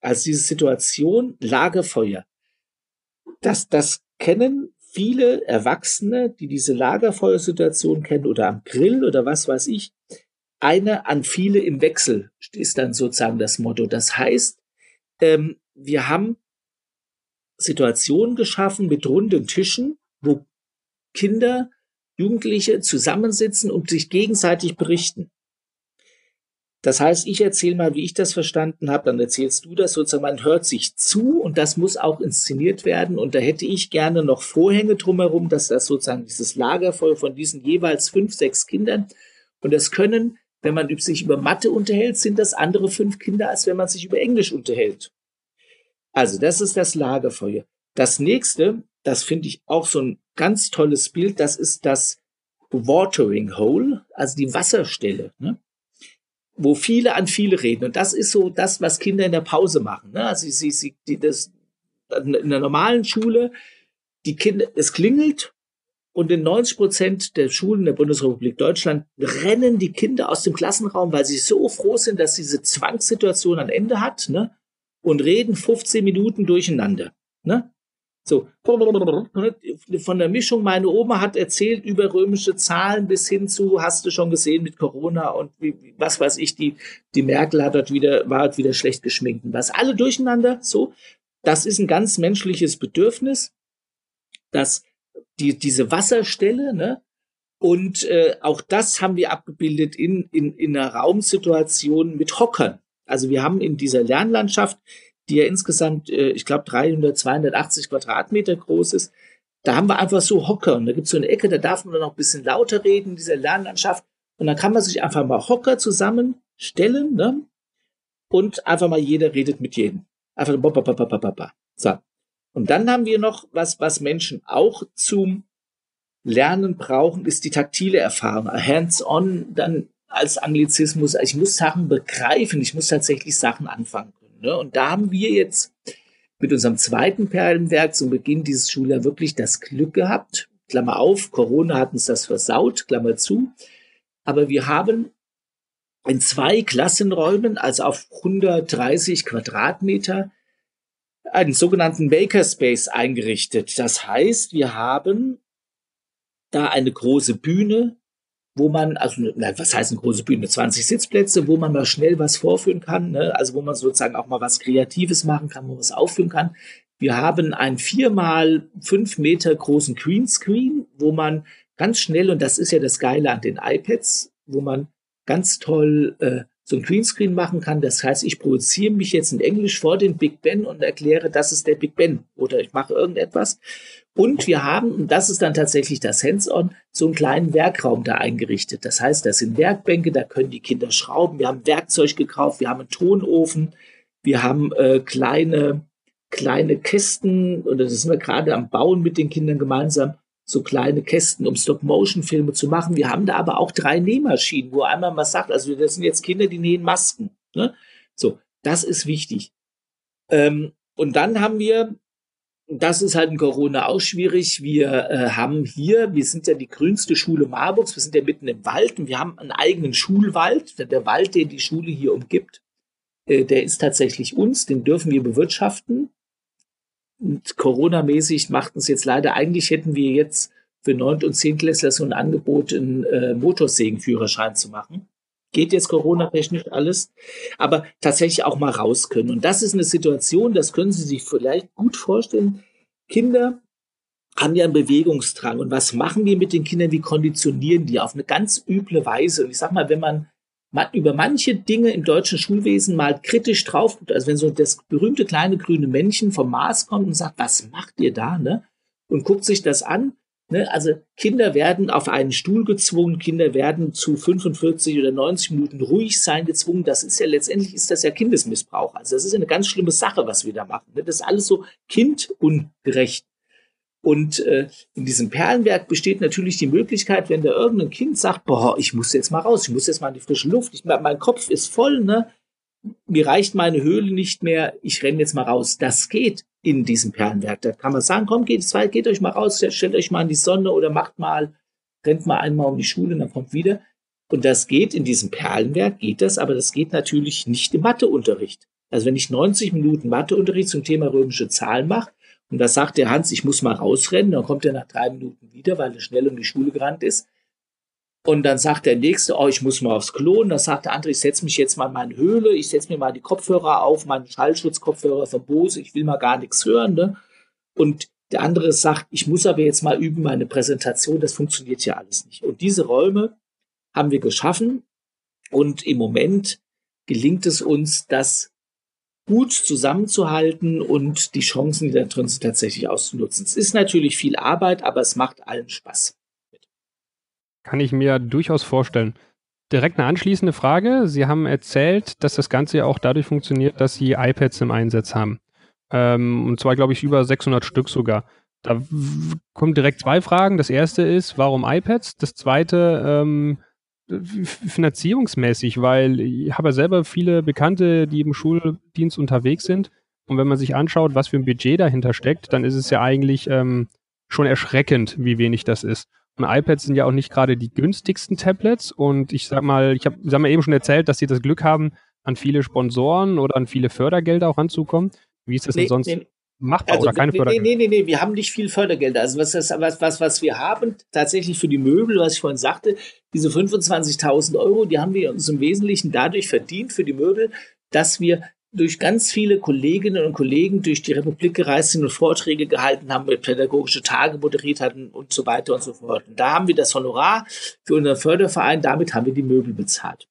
Also diese Situation, Lagerfeuer. Das, das kennen viele Erwachsene, die diese Lagerfeuersituation kennen oder am Grill oder was weiß ich, eine an viele im Wechsel ist dann sozusagen das Motto. Das heißt, ähm, wir haben Situationen geschaffen mit runden Tischen, wo Kinder, Jugendliche zusammensitzen und sich gegenseitig berichten. Das heißt, ich erzähle mal, wie ich das verstanden habe, dann erzählst du das sozusagen, man hört sich zu und das muss auch inszeniert werden. Und da hätte ich gerne noch Vorhänge drumherum, dass das sozusagen dieses Lagerfeuer von diesen jeweils fünf, sechs Kindern und das können, wenn man sich über Mathe unterhält, sind das andere fünf Kinder, als wenn man sich über Englisch unterhält. Also das ist das Lagerfeuer. Das nächste, das finde ich auch so ein ganz tolles Bild, das ist das Watering Hole, also die Wasserstelle. Ne? wo viele an viele reden. Und das ist so das, was Kinder in der Pause machen. Ne? Also sie, sie, die, das, in einer normalen Schule, die Kinder, es klingelt und in 90 Prozent der Schulen der Bundesrepublik Deutschland rennen die Kinder aus dem Klassenraum, weil sie so froh sind, dass diese Zwangssituation ein Ende hat, ne? Und reden 15 Minuten durcheinander, ne? So, von der Mischung, meine Oma hat erzählt über römische Zahlen bis hin zu, hast du schon gesehen mit Corona und wie, was weiß ich, die, die Merkel hat dort wieder, war dort wieder schlecht geschminkt. Was alle durcheinander, so. Das ist ein ganz menschliches Bedürfnis, dass die, diese Wasserstelle, ne? Und äh, auch das haben wir abgebildet in, in, in einer Raumsituation mit Hockern. Also wir haben in dieser Lernlandschaft die ja insgesamt, äh, ich glaube, 300, 280 Quadratmeter groß ist. Da haben wir einfach so Hocker und da gibt es so eine Ecke, da darf man dann noch ein bisschen lauter reden in dieser Lernlandschaft. Und dann kann man sich einfach mal Hocker zusammenstellen ne? und einfach mal jeder redet mit jedem. Einfach so. Und dann haben wir noch was, was Menschen auch zum Lernen brauchen, ist die taktile Erfahrung. Hands-on, dann als Anglizismus. Ich muss Sachen begreifen, ich muss tatsächlich Sachen anfangen können. Ne? Und da haben wir jetzt mit unserem zweiten Perlenwerk zum Beginn dieses Schuljahres wirklich das Glück gehabt. Klammer auf, Corona hat uns das versaut, Klammer zu. Aber wir haben in zwei Klassenräumen, also auf 130 Quadratmeter, einen sogenannten Makerspace eingerichtet. Das heißt, wir haben da eine große Bühne, wo man, also na, was heißt eine große Bühne, 20 Sitzplätze, wo man mal schnell was vorführen kann, ne? also wo man sozusagen auch mal was Kreatives machen kann, wo man was aufführen kann. Wir haben einen viermal fünf Meter großen Greenscreen, wo man ganz schnell, und das ist ja das Geile an den iPads, wo man ganz toll äh, so ein Greenscreen machen kann. Das heißt, ich projiziere mich jetzt in Englisch vor den Big Ben und erkläre, das ist der Big Ben oder ich mache irgendetwas. Und wir haben, und das ist dann tatsächlich das Hands-on, so einen kleinen Werkraum da eingerichtet. Das heißt, das sind Werkbänke, da können die Kinder schrauben. Wir haben Werkzeug gekauft, wir haben einen Tonofen, wir haben äh, kleine, kleine Kästen, und das sind wir gerade am Bauen mit den Kindern gemeinsam, so kleine Kästen, um Stop-Motion-Filme zu machen. Wir haben da aber auch drei Nähmaschinen, wo einmal mal sagt, also das sind jetzt Kinder, die nähen Masken. Ne? So, das ist wichtig. Ähm, und dann haben wir das ist halt in Corona auch schwierig. Wir äh, haben hier, wir sind ja die grünste Schule Marburgs, wir sind ja mitten im Wald und wir haben einen eigenen Schulwald. Der Wald, der die Schule hier umgibt, äh, der ist tatsächlich uns, den dürfen wir bewirtschaften. Corona-mäßig macht uns jetzt leider, eigentlich hätten wir jetzt für Neunt- und Zehntklässler so ein Angebot, einen äh, Motorsägenführerschein zu machen geht jetzt Corona-technisch alles, aber tatsächlich auch mal raus können. Und das ist eine Situation, das können Sie sich vielleicht gut vorstellen. Kinder haben ja einen Bewegungsdrang. Und was machen wir mit den Kindern? Wie konditionieren die auf eine ganz üble Weise? Und ich sag mal, wenn man über manche Dinge im deutschen Schulwesen mal kritisch drauf guckt, also wenn so das berühmte kleine grüne Männchen vom Mars kommt und sagt, was macht ihr da, ne? Und guckt sich das an, Ne, also Kinder werden auf einen Stuhl gezwungen, Kinder werden zu 45 oder 90 Minuten ruhig sein gezwungen. Das ist ja letztendlich ist das ja Kindesmissbrauch. Also das ist ja eine ganz schlimme Sache, was wir da machen. Ne? Das ist alles so kindungerecht. Und äh, in diesem Perlenwerk besteht natürlich die Möglichkeit, wenn da irgendein Kind sagt, boah, ich muss jetzt mal raus, ich muss jetzt mal in die frische Luft, ich, mein Kopf ist voll, ne? mir reicht meine Höhle nicht mehr, ich renne jetzt mal raus. Das geht in diesem Perlenwerk. Da kann man sagen, komm, geht, zwei, geht euch mal raus, stellt euch mal in die Sonne oder macht mal, rennt mal einmal um die Schule und dann kommt wieder. Und das geht in diesem Perlenwerk, geht das, aber das geht natürlich nicht im Matheunterricht. Also wenn ich 90 Minuten Matheunterricht zum Thema römische Zahlen mache und da sagt der Hans, ich muss mal rausrennen, dann kommt er nach drei Minuten wieder, weil er schnell um die Schule gerannt ist, und dann sagt der Nächste, oh, ich muss mal aufs Klo. Und dann sagt der andere, ich setze mich jetzt mal in meine Höhle, ich setze mir mal die Kopfhörer auf, meinen Schallschutzkopfhörer von Bose, ich will mal gar nichts hören. Ne? Und der andere sagt, ich muss aber jetzt mal üben, meine Präsentation, das funktioniert ja alles nicht. Und diese Räume haben wir geschaffen. Und im Moment gelingt es uns, das gut zusammenzuhalten und die Chancen, die da drin sind, tatsächlich auszunutzen. Es ist natürlich viel Arbeit, aber es macht allen Spaß.
Kann ich mir durchaus vorstellen. Direkt eine anschließende Frage. Sie haben erzählt, dass das Ganze ja auch dadurch funktioniert, dass Sie iPads im Einsatz haben. Ähm, und zwar, glaube ich, über 600 Stück sogar. Da kommen direkt zwei Fragen. Das erste ist, warum iPads? Das zweite, ähm, finanzierungsmäßig, weil ich habe ja selber viele Bekannte, die im Schuldienst unterwegs sind. Und wenn man sich anschaut, was für ein Budget dahinter steckt, dann ist es ja eigentlich ähm, schon erschreckend, wie wenig das ist. Und iPads sind ja auch nicht gerade die günstigsten Tablets. Und ich sag mal, ich habe sag mal eben schon erzählt, dass sie das Glück haben, an viele Sponsoren oder an viele Fördergelder auch ranzukommen. Wie ist das nee, denn sonst? Nee, machbar
also,
oder keine Fördergelder?
Nee, nee, nee, nee, wir haben nicht viel Fördergelder. Also was, was, was, was wir haben tatsächlich für die Möbel, was ich vorhin sagte, diese 25.000 Euro, die haben wir uns im Wesentlichen dadurch verdient für die Möbel, dass wir durch ganz viele Kolleginnen und Kollegen durch die Republik gereist sind und Vorträge gehalten haben, pädagogische Tage moderiert hatten und so weiter und so fort. Und da haben wir das Honorar für unseren Förderverein, damit haben wir die Möbel bezahlt.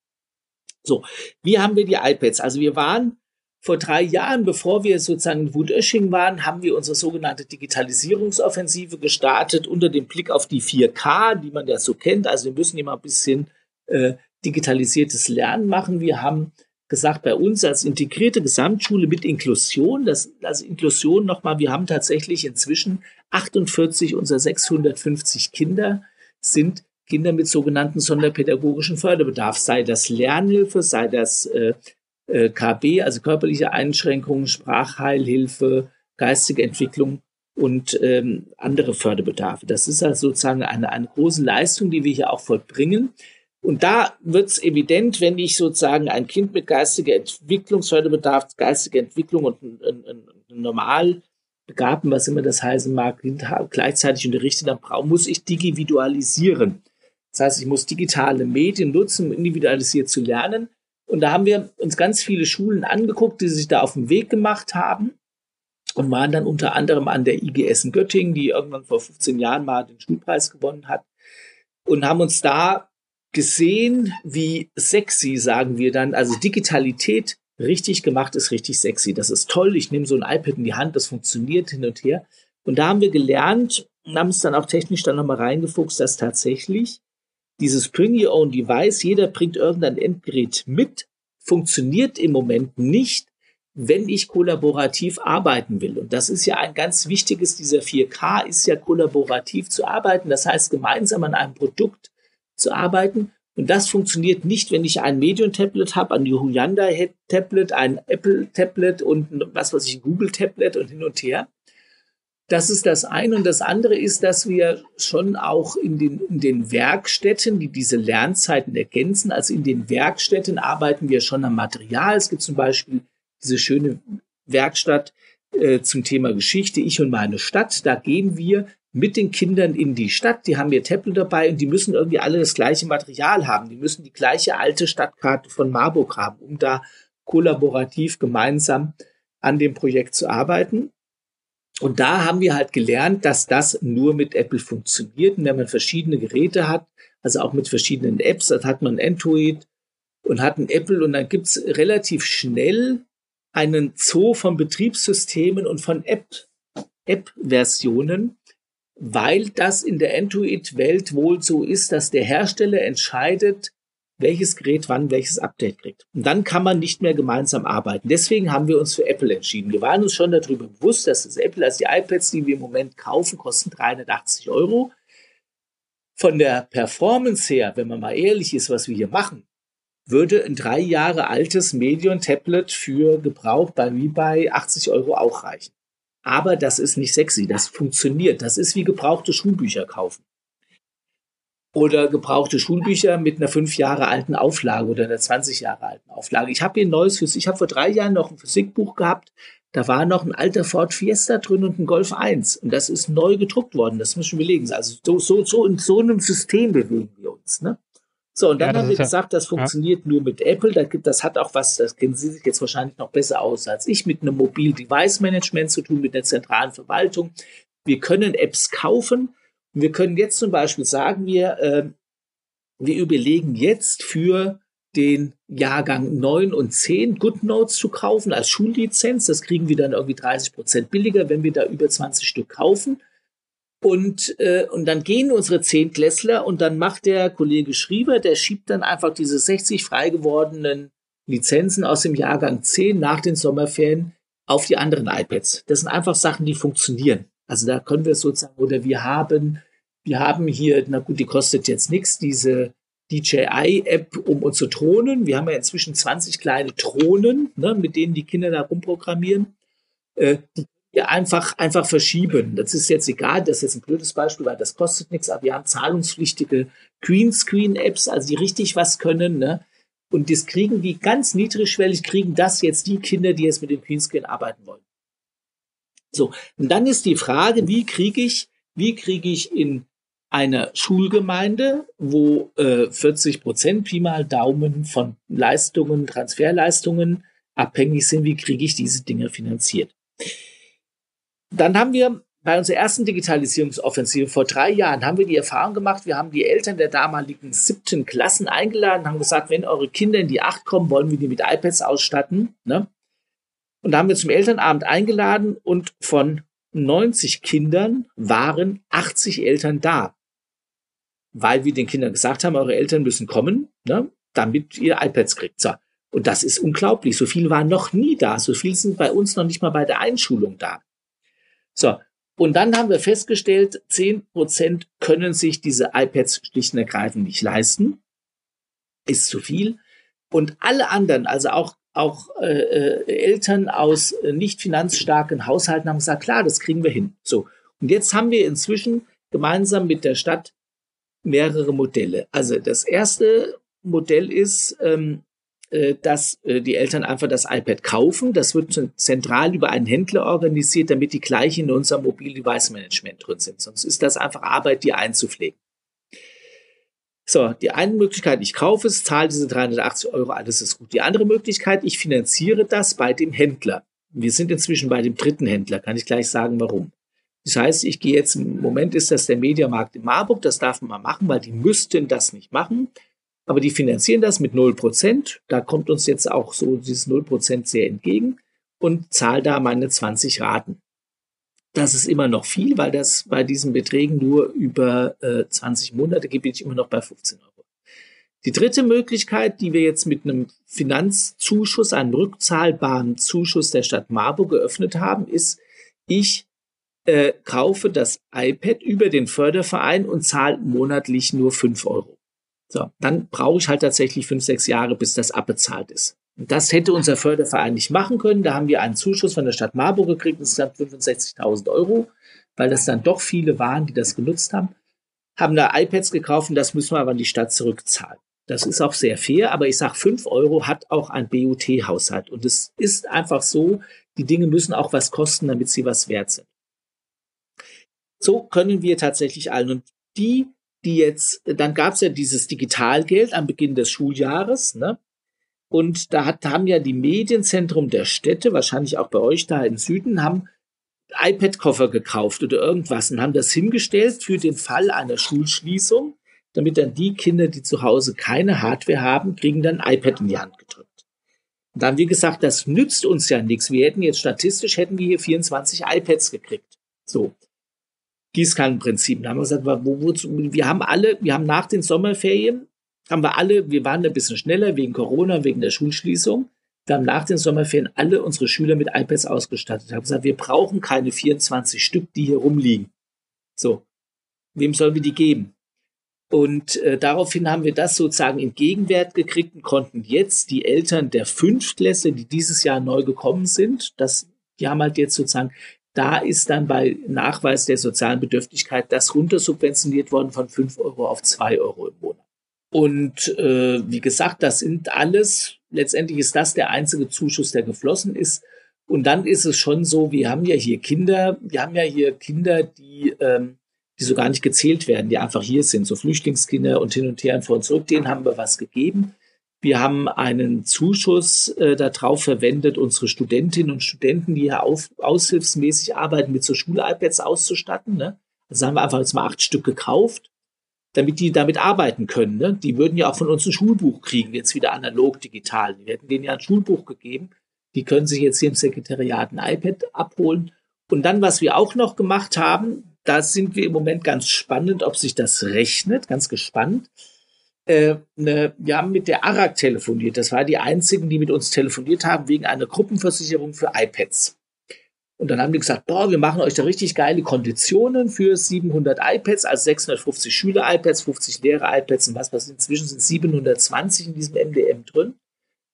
So, wie haben wir die iPads? Also wir waren vor drei Jahren, bevor wir sozusagen in Wutösching waren, haben wir unsere sogenannte Digitalisierungsoffensive gestartet unter dem Blick auf die 4K, die man ja so kennt. Also wir müssen immer ein bisschen äh, digitalisiertes Lernen machen. Wir haben gesagt, bei uns als integrierte Gesamtschule mit Inklusion, das, also Inklusion nochmal, wir haben tatsächlich inzwischen 48 unserer 650 Kinder sind Kinder mit sogenannten sonderpädagogischen Förderbedarf, sei das Lernhilfe, sei das äh, äh, KB, also körperliche Einschränkungen, Sprachheilhilfe, geistige Entwicklung und ähm, andere Förderbedarfe. Das ist also sozusagen eine, eine große Leistung, die wir hier auch vollbringen. Und da wird es evident, wenn ich sozusagen ein Kind mit geistiger Entwicklungsförderbedarf, geistige Entwicklung und ein, ein, ein normal begabten, was immer das heißen mag, gleichzeitig unterrichte, dann muss ich individualisieren. Das heißt, ich muss digitale Medien nutzen, um individualisiert zu lernen. Und da haben wir uns ganz viele Schulen angeguckt, die sich da auf den Weg gemacht haben und waren dann unter anderem an der IGS in Göttingen, die irgendwann vor 15 Jahren mal den Schulpreis gewonnen hat und haben uns da gesehen, wie sexy, sagen wir dann, also Digitalität richtig gemacht ist richtig sexy. Das ist toll. Ich nehme so ein iPad in die Hand, das funktioniert hin und her. Und da haben wir gelernt und haben es dann auch technisch dann nochmal reingefuchst, dass tatsächlich dieses Bring Your Own Device, jeder bringt irgendein Endgerät mit, funktioniert im Moment nicht, wenn ich kollaborativ arbeiten will. Und das ist ja ein ganz wichtiges, dieser 4K ist ja kollaborativ zu arbeiten. Das heißt, gemeinsam an einem Produkt zu arbeiten. Und das funktioniert nicht, wenn ich ein Medium-Tablet habe, ein Hyundai-Tablet, ein Apple-Tablet und was weiß ich, Google-Tablet und hin und her. Das ist das eine. Und das andere ist, dass wir schon auch in den, in den Werkstätten, die diese Lernzeiten ergänzen, also in den Werkstätten arbeiten wir schon am Material. Es gibt zum Beispiel diese schöne Werkstatt äh, zum Thema Geschichte, Ich und meine Stadt. Da gehen wir mit den Kindern in die Stadt. Die haben ihr Tablet dabei und die müssen irgendwie alle das gleiche Material haben. Die müssen die gleiche alte Stadtkarte von Marburg haben, um da kollaborativ gemeinsam an dem Projekt zu arbeiten. Und da haben wir halt gelernt, dass das nur mit Apple funktioniert. Und wenn man verschiedene Geräte hat, also auch mit verschiedenen Apps, dann hat man Android und hat ein Apple und dann gibt's relativ schnell einen Zoo von Betriebssystemen und von App, App-Versionen, weil das in der Android-Welt wohl so ist, dass der Hersteller entscheidet, welches Gerät wann welches Update kriegt. Und dann kann man nicht mehr gemeinsam arbeiten. Deswegen haben wir uns für Apple entschieden. Wir waren uns schon darüber bewusst, dass das Apple, also die iPads, die wir im Moment kaufen, kosten 380 Euro. Von der Performance her, wenn man mal ehrlich ist, was wir hier machen, würde ein drei Jahre altes Medion-Tablet für Gebrauch bei wie bei 80 Euro auch reichen. Aber das ist nicht sexy, das funktioniert. Das ist wie gebrauchte Schulbücher kaufen. Oder gebrauchte Schulbücher mit einer fünf Jahre alten Auflage oder einer 20 Jahre alten Auflage. Ich habe hier ein neues Physik, ich habe vor drei Jahren noch ein Physikbuch gehabt, da war noch ein alter Ford Fiesta drin und ein Golf 1. Und das ist neu gedruckt worden, das müssen wir belegen. Also so, so, so in so einem System bewegen wir uns. Ne? So, und dann ja, haben wir gesagt, das funktioniert ja. nur mit Apple. Das hat auch was, das kennen Sie sich jetzt wahrscheinlich noch besser aus als ich, mit einem Mobil Device Management zu tun, mit der zentralen Verwaltung. Wir können Apps kaufen. Wir können jetzt zum Beispiel sagen, wir, äh, wir überlegen jetzt für den Jahrgang 9 und 10 GoodNotes zu kaufen als Schullizenz. Das kriegen wir dann irgendwie 30 Prozent billiger, wenn wir da über 20 Stück kaufen. Und, äh, und dann gehen unsere Zehntklässler und dann macht der Kollege Schrieber, der schiebt dann einfach diese 60 frei gewordenen Lizenzen aus dem Jahrgang 10 nach den Sommerferien auf die anderen iPads. Das sind einfach Sachen, die funktionieren. Also da können wir sozusagen, oder wir haben, wir haben hier, na gut, die kostet jetzt nichts, diese DJI-App, um unsere Drohnen. Wir haben ja inzwischen 20 kleine Drohnen, ne, mit denen die Kinder da rumprogrammieren. äh, die einfach, einfach verschieben. Das ist jetzt egal, das ist jetzt ein blödes Beispiel, weil das kostet nichts, aber wir haben zahlungspflichtige Greenscreen-Apps, also die richtig was können, ne? Und das kriegen die ganz niedrigschwellig, kriegen das jetzt die Kinder, die jetzt mit dem Greenscreen arbeiten wollen. So, und dann ist die Frage, wie kriege ich, wie kriege ich in einer Schulgemeinde, wo äh, 40 Prozent Pi mal Daumen von Leistungen, Transferleistungen abhängig sind, wie kriege ich diese Dinge finanziert? Dann haben wir bei unserer ersten Digitalisierungsoffensive vor drei Jahren haben wir die Erfahrung gemacht, wir haben die Eltern der damaligen siebten Klassen eingeladen, haben gesagt, wenn eure Kinder in die acht kommen, wollen wir die mit iPads ausstatten. Ne? Und da haben wir zum Elternabend eingeladen und von 90 Kindern waren 80 Eltern da. Weil wir den Kindern gesagt haben, eure Eltern müssen kommen, ne, damit ihr iPads kriegt. So. Und das ist unglaublich. So viele waren noch nie da. So viele sind bei uns noch nicht mal bei der Einschulung da. So. Und dann haben wir festgestellt, 10 Prozent können sich diese iPads schlicht und ergreifend nicht leisten. Ist zu viel. Und alle anderen, also auch auch äh, äh, Eltern aus äh, nicht finanzstarken Haushalten haben gesagt, klar, das kriegen wir hin. So. Und jetzt haben wir inzwischen gemeinsam mit der Stadt mehrere Modelle. Also das erste Modell ist, ähm, äh, dass äh, die Eltern einfach das iPad kaufen. Das wird zentral über einen Händler organisiert, damit die gleich in unserem Mobile Device Management drin sind. Sonst ist das einfach Arbeit, die einzupflegen. So, die eine Möglichkeit, ich kaufe es, zahle diese 380 Euro, alles ist gut. Die andere Möglichkeit, ich finanziere das bei dem Händler. Wir sind inzwischen bei dem dritten Händler, kann ich gleich sagen, warum. Das heißt, ich gehe jetzt, im Moment ist das der Mediamarkt in Marburg, das darf man mal machen, weil die müssten das nicht machen. Aber die finanzieren das mit 0%. Da kommt uns jetzt auch so dieses 0% sehr entgegen und zahle da meine 20 Raten. Das ist immer noch viel, weil das bei diesen Beträgen nur über äh, 20 Monate bin ich immer noch bei 15 Euro. Die dritte Möglichkeit, die wir jetzt mit einem Finanzzuschuss, einem rückzahlbaren Zuschuss der Stadt Marburg geöffnet haben, ist, ich äh, kaufe das iPad über den Förderverein und zahle monatlich nur 5 Euro. So, dann brauche ich halt tatsächlich 5, 6 Jahre, bis das abbezahlt ist. Das hätte unser Förderverein nicht machen können. Da haben wir einen Zuschuss von der Stadt Marburg gekriegt, sind 65.000 Euro, weil das dann doch viele waren, die das genutzt haben. Haben da iPads gekauft und das müssen wir aber an die Stadt zurückzahlen. Das ist auch sehr fair, aber ich sage, 5 Euro hat auch ein BUT-Haushalt. Und es ist einfach so, die Dinge müssen auch was kosten, damit sie was wert sind. So können wir tatsächlich allen. Und die, die jetzt, dann gab es ja dieses Digitalgeld am Beginn des Schuljahres, ne? Und da hat, haben ja die Medienzentrum der Städte, wahrscheinlich auch bei euch da im Süden, haben iPad-Koffer gekauft oder irgendwas und haben das hingestellt für den Fall einer Schulschließung, damit dann die Kinder, die zu Hause keine Hardware haben, kriegen dann iPad in die Hand gedrückt. Und dann wir gesagt, das nützt uns ja nichts. Wir hätten jetzt statistisch hätten wir hier 24 iPads gekriegt. So. Gießkannenprinzip. Da haben wir gesagt, wo, wo, wir haben alle, wir haben nach den Sommerferien haben wir alle, wir waren ein bisschen schneller wegen Corona, wegen der Schulschließung. Wir haben nach den Sommerferien alle unsere Schüler mit iPads ausgestattet. Wir haben gesagt, wir brauchen keine 24 Stück, die hier rumliegen. So. Wem sollen wir die geben? Und äh, daraufhin haben wir das sozusagen in Gegenwert gekriegt und konnten jetzt die Eltern der Fünftklässler, die dieses Jahr neu gekommen sind, das, die haben halt jetzt sozusagen, da ist dann bei Nachweis der sozialen Bedürftigkeit das runtersubventioniert worden von fünf Euro auf zwei Euro im Monat. Und äh, wie gesagt, das sind alles, letztendlich ist das der einzige Zuschuss, der geflossen ist. Und dann ist es schon so, wir haben ja hier Kinder, wir haben ja hier Kinder, die, ähm, die so gar nicht gezählt werden, die einfach hier sind, so Flüchtlingskinder und hin und her und vor und zurück, denen haben wir was gegeben. Wir haben einen Zuschuss äh, darauf verwendet, unsere Studentinnen und Studenten, die hier auf, aushilfsmäßig arbeiten, mit so Schul-iPads auszustatten. Ne? Also haben wir einfach jetzt mal acht Stück gekauft damit die damit arbeiten können. Ne? Die würden ja auch von uns ein Schulbuch kriegen, jetzt wieder analog, digital. Wir hätten denen ja ein Schulbuch gegeben. Die können sich jetzt hier im Sekretariat ein iPad abholen. Und dann, was wir auch noch gemacht haben, da sind wir im Moment ganz spannend, ob sich das rechnet, ganz gespannt. Äh, ne, wir haben mit der ARAG telefoniert. Das war die einzigen, die mit uns telefoniert haben, wegen einer Gruppenversicherung für iPads. Und dann haben die gesagt, boah, wir machen euch da richtig geile Konditionen für 700 iPads, also 650 Schüler-iPads, 50 Lehrer-iPads und was, was inzwischen sind 720 in diesem MDM drin.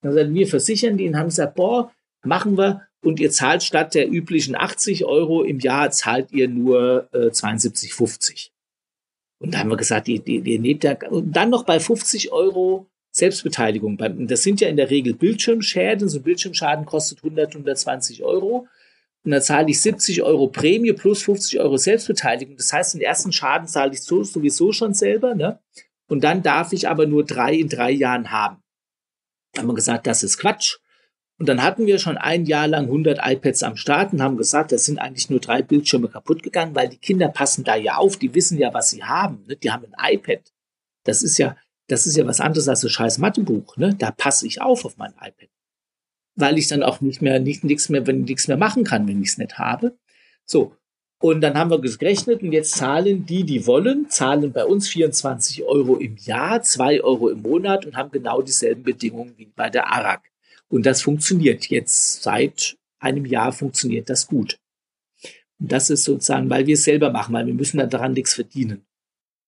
Dann haben wir versichern die und haben gesagt, boah, machen wir und ihr zahlt statt der üblichen 80 Euro im Jahr, zahlt ihr nur äh, 72,50. Und da haben wir gesagt, ihr, ihr, ihr nehmt ja, und dann noch bei 50 Euro Selbstbeteiligung. Das sind ja in der Regel Bildschirmschäden. So ein Bildschirmschaden kostet 100, 120 Euro. Und dann zahle ich 70 Euro Prämie plus 50 Euro Selbstbeteiligung. Das heißt, den ersten Schaden zahle ich sowieso schon selber. Ne? Und dann darf ich aber nur drei in drei Jahren haben. Da haben wir gesagt, das ist Quatsch. Und dann hatten wir schon ein Jahr lang 100 iPads am Start und haben gesagt, das sind eigentlich nur drei Bildschirme kaputt gegangen, weil die Kinder passen da ja auf, die wissen ja, was sie haben. Ne? Die haben ein iPad. Das ist ja, das ist ja was anderes als ein scheiß Mathebuch. Ne? Da passe ich auf auf mein iPad. Weil ich dann auch nicht mehr, nicht, nichts mehr, wenn nichts mehr machen kann, wenn ich es nicht habe. So. Und dann haben wir gerechnet und jetzt zahlen die, die wollen, zahlen bei uns 24 Euro im Jahr, 2 Euro im Monat und haben genau dieselben Bedingungen wie bei der ARAG. Und das funktioniert jetzt seit einem Jahr funktioniert das gut. Und das ist sozusagen, weil wir es selber machen, weil wir müssen daran nichts verdienen.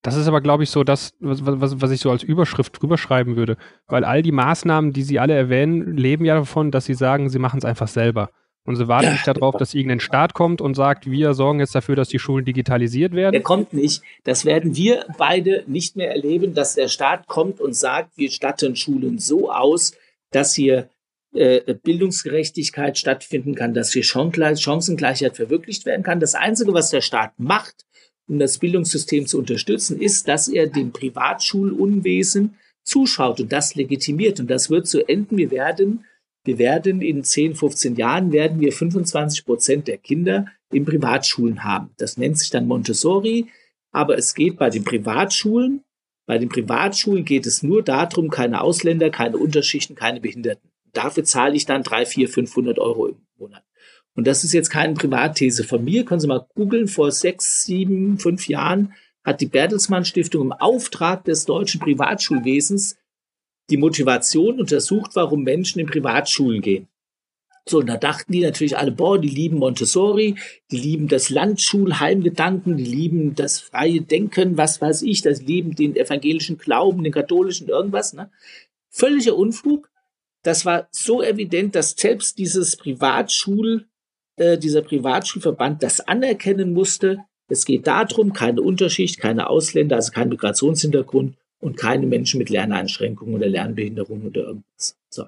Das ist aber, glaube ich, so das, was, was, was ich so als Überschrift drüber schreiben würde. Weil all die Maßnahmen, die Sie alle erwähnen, leben ja davon, dass Sie sagen, Sie machen es einfach selber. Und Sie warten ja, nicht darauf, dass irgendein Staat kommt und sagt, wir sorgen jetzt dafür, dass die Schulen digitalisiert werden.
Der kommt nicht. Das werden wir beide nicht mehr erleben, dass der Staat kommt und sagt, wir statten Schulen so aus, dass hier äh, Bildungsgerechtigkeit stattfinden kann, dass hier Chancengleichheit verwirklicht werden kann. Das Einzige, was der Staat macht, um das Bildungssystem zu unterstützen, ist, dass er dem Privatschulunwesen zuschaut und das legitimiert. Und das wird so enden. Wir werden, wir werden in 10, 15 Jahren werden wir 25 Prozent der Kinder in Privatschulen haben. Das nennt sich dann Montessori. Aber es geht bei den Privatschulen, bei den Privatschulen geht es nur darum, keine Ausländer, keine Unterschichten, keine Behinderten. Dafür zahle ich dann drei, vier, 500 Euro im Monat. Und das ist jetzt keine Privatthese von mir. Können Sie mal googeln. Vor sechs, sieben, fünf Jahren hat die Bertelsmann Stiftung im Auftrag des deutschen Privatschulwesens die Motivation untersucht, warum Menschen in Privatschulen gehen. So, und da dachten die natürlich alle, boah, die lieben Montessori, die lieben das Landschulheimgedanken, die lieben das freie Denken, was weiß ich, das lieben den evangelischen Glauben, den katholischen irgendwas, ne? Völliger Unfug. Das war so evident, dass selbst dieses Privatschul, äh, dieser Privatschulverband das anerkennen musste. Es geht darum, keine Unterschicht, keine Ausländer, also kein Migrationshintergrund und keine Menschen mit Lerneinschränkungen oder Lernbehinderungen oder irgendwas. So.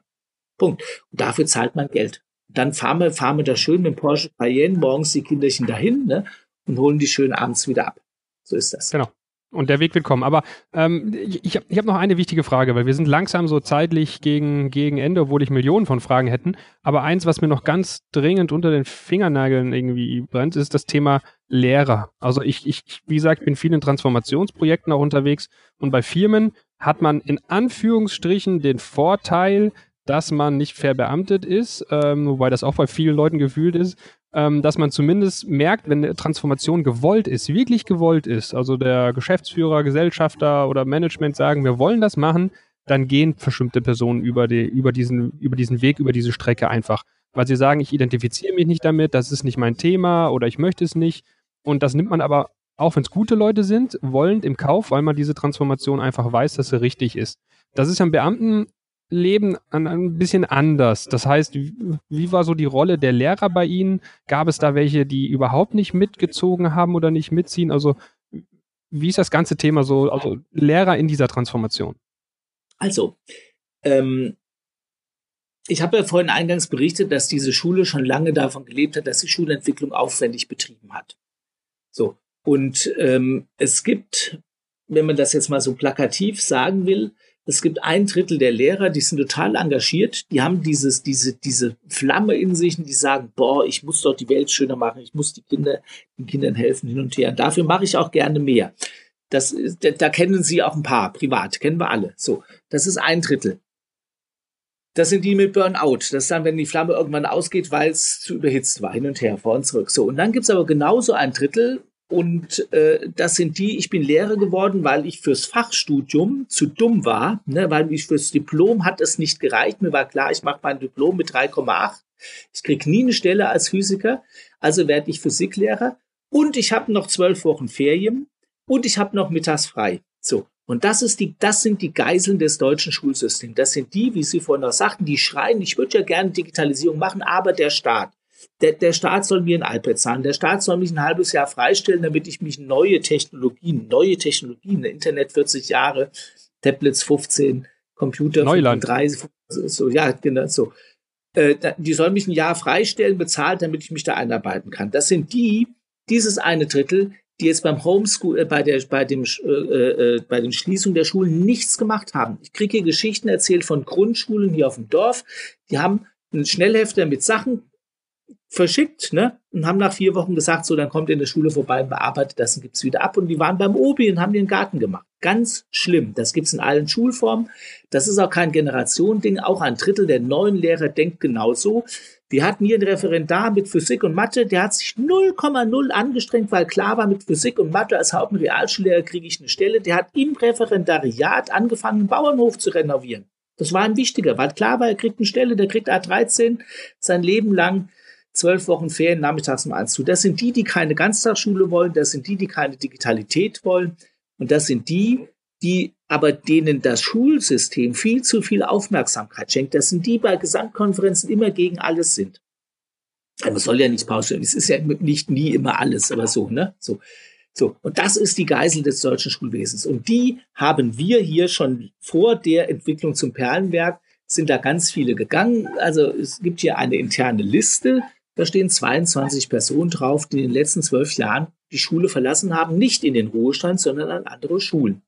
Punkt. Und dafür zahlt man Geld. Dann fahren wir, fahren wir da schön mit dem Porsche Cayenne morgens die Kinderchen dahin, ne, und holen die schön abends wieder ab. So ist das.
Genau. Und der Weg wird kommen. Aber ähm, ich, ich habe noch eine wichtige Frage, weil wir sind langsam so zeitlich gegen, gegen Ende, obwohl ich Millionen von Fragen hätten. Aber eins, was mir noch ganz dringend unter den Fingernageln irgendwie brennt, ist das Thema Lehrer. Also ich, ich wie gesagt, bin in vielen Transformationsprojekten auch unterwegs und bei Firmen hat man in Anführungsstrichen den Vorteil, dass man nicht verbeamtet ist, ähm, wobei das auch bei vielen Leuten gefühlt ist, ähm, dass man zumindest merkt, wenn eine Transformation gewollt ist, wirklich gewollt ist, also der Geschäftsführer, Gesellschafter oder Management sagen, wir wollen das machen, dann gehen bestimmte Personen über, die, über, diesen, über diesen Weg, über diese Strecke einfach. Weil sie sagen, ich identifiziere mich nicht damit, das ist nicht mein Thema oder ich möchte es nicht. Und das nimmt man aber, auch wenn es gute Leute sind, wollend im Kauf, weil man diese Transformation einfach weiß, dass sie richtig ist. Das ist ja im Beamten Leben ein, ein bisschen anders. Das heißt, wie war so die Rolle der Lehrer bei Ihnen? Gab es da welche, die überhaupt nicht mitgezogen haben oder nicht mitziehen? Also wie ist das ganze Thema so, also Lehrer in dieser Transformation?
Also, ähm, ich habe ja vorhin eingangs berichtet, dass diese Schule schon lange davon gelebt hat, dass sie Schulentwicklung aufwendig betrieben hat. So. Und ähm, es gibt, wenn man das jetzt mal so plakativ sagen will, es gibt ein Drittel der Lehrer, die sind total engagiert, die haben dieses, diese, diese Flamme in sich und die sagen, boah, ich muss doch die Welt schöner machen, ich muss die Kinder, den Kindern helfen hin und her. Und dafür mache ich auch gerne mehr. Das ist, da, kennen Sie auch ein paar, privat, kennen wir alle. So, das ist ein Drittel. Das sind die mit Burnout. Das ist dann, wenn die Flamme irgendwann ausgeht, weil es zu überhitzt war, hin und her, vor und zurück. So, und dann gibt's aber genauso ein Drittel, und äh, das sind die, ich bin Lehrer geworden, weil ich fürs Fachstudium zu dumm war, ne, weil ich fürs Diplom hat es nicht gereicht. Mir war klar, ich mache mein Diplom mit 3,8. Ich krieg nie eine Stelle als Physiker, also werde ich Physiklehrer. Und ich habe noch zwölf Wochen Ferien und ich habe noch mittags frei. So. Und das ist die, das sind die Geiseln des deutschen Schulsystems. Das sind die, wie Sie vorhin noch sagten, die schreien, ich würde ja gerne Digitalisierung machen, aber der Staat. Der, der Staat soll mir ein iPad zahlen, der Staat soll mich ein halbes Jahr freistellen, damit ich mich neue Technologien, neue Technologien, Internet 40 Jahre, Tablets 15, Computer
Neuland.
35, so, ja, genau, so. Äh, die sollen mich ein Jahr freistellen, bezahlt, damit ich mich da einarbeiten kann. Das sind die, dieses eine Drittel, die jetzt beim Homeschool, äh, bei der, bei dem, äh, äh, bei den Schließungen der Schulen nichts gemacht haben. Ich kriege hier Geschichten erzählt von Grundschulen hier auf dem Dorf. Die haben einen Schnellhefter mit Sachen verschickt, ne? Und haben nach vier Wochen gesagt, so, dann kommt ihr in der Schule vorbei und bearbeitet das und gibt's wieder ab. Und die waren beim Obi und haben den Garten gemacht. Ganz schlimm. Das gibt's in allen Schulformen. Das ist auch kein Generationending. Auch ein Drittel der neuen Lehrer denkt genauso. Wir hatten hier einen Referendar mit Physik und Mathe, der hat sich 0,0 angestrengt, weil klar war, mit Physik und Mathe als Haupt- und Realschullehrer kriege ich eine Stelle. Der hat im Referendariat angefangen, einen Bauernhof zu renovieren. Das war ihm wichtiger, weil klar war, er kriegt eine Stelle, der kriegt A13 sein Leben lang zwölf Wochen Ferien nachmittags um eins zu. Das sind die, die keine Ganztagsschule wollen, das sind die, die keine Digitalität wollen und das sind die, die aber denen das Schulsystem viel zu viel Aufmerksamkeit schenkt. Das sind die bei Gesamtkonferenzen immer gegen alles sind. Also man soll ja nichts pauschalieren. Es ist ja nicht nie immer alles, aber so, ne? So. So. Und das ist die Geisel des deutschen Schulwesens. Und die haben wir hier schon vor der Entwicklung zum Perlenwerk sind da ganz viele gegangen. Also es gibt hier eine interne Liste da stehen 22 Personen drauf, die in den letzten zwölf Jahren die Schule verlassen haben, nicht in den Ruhestand, sondern an andere Schulen.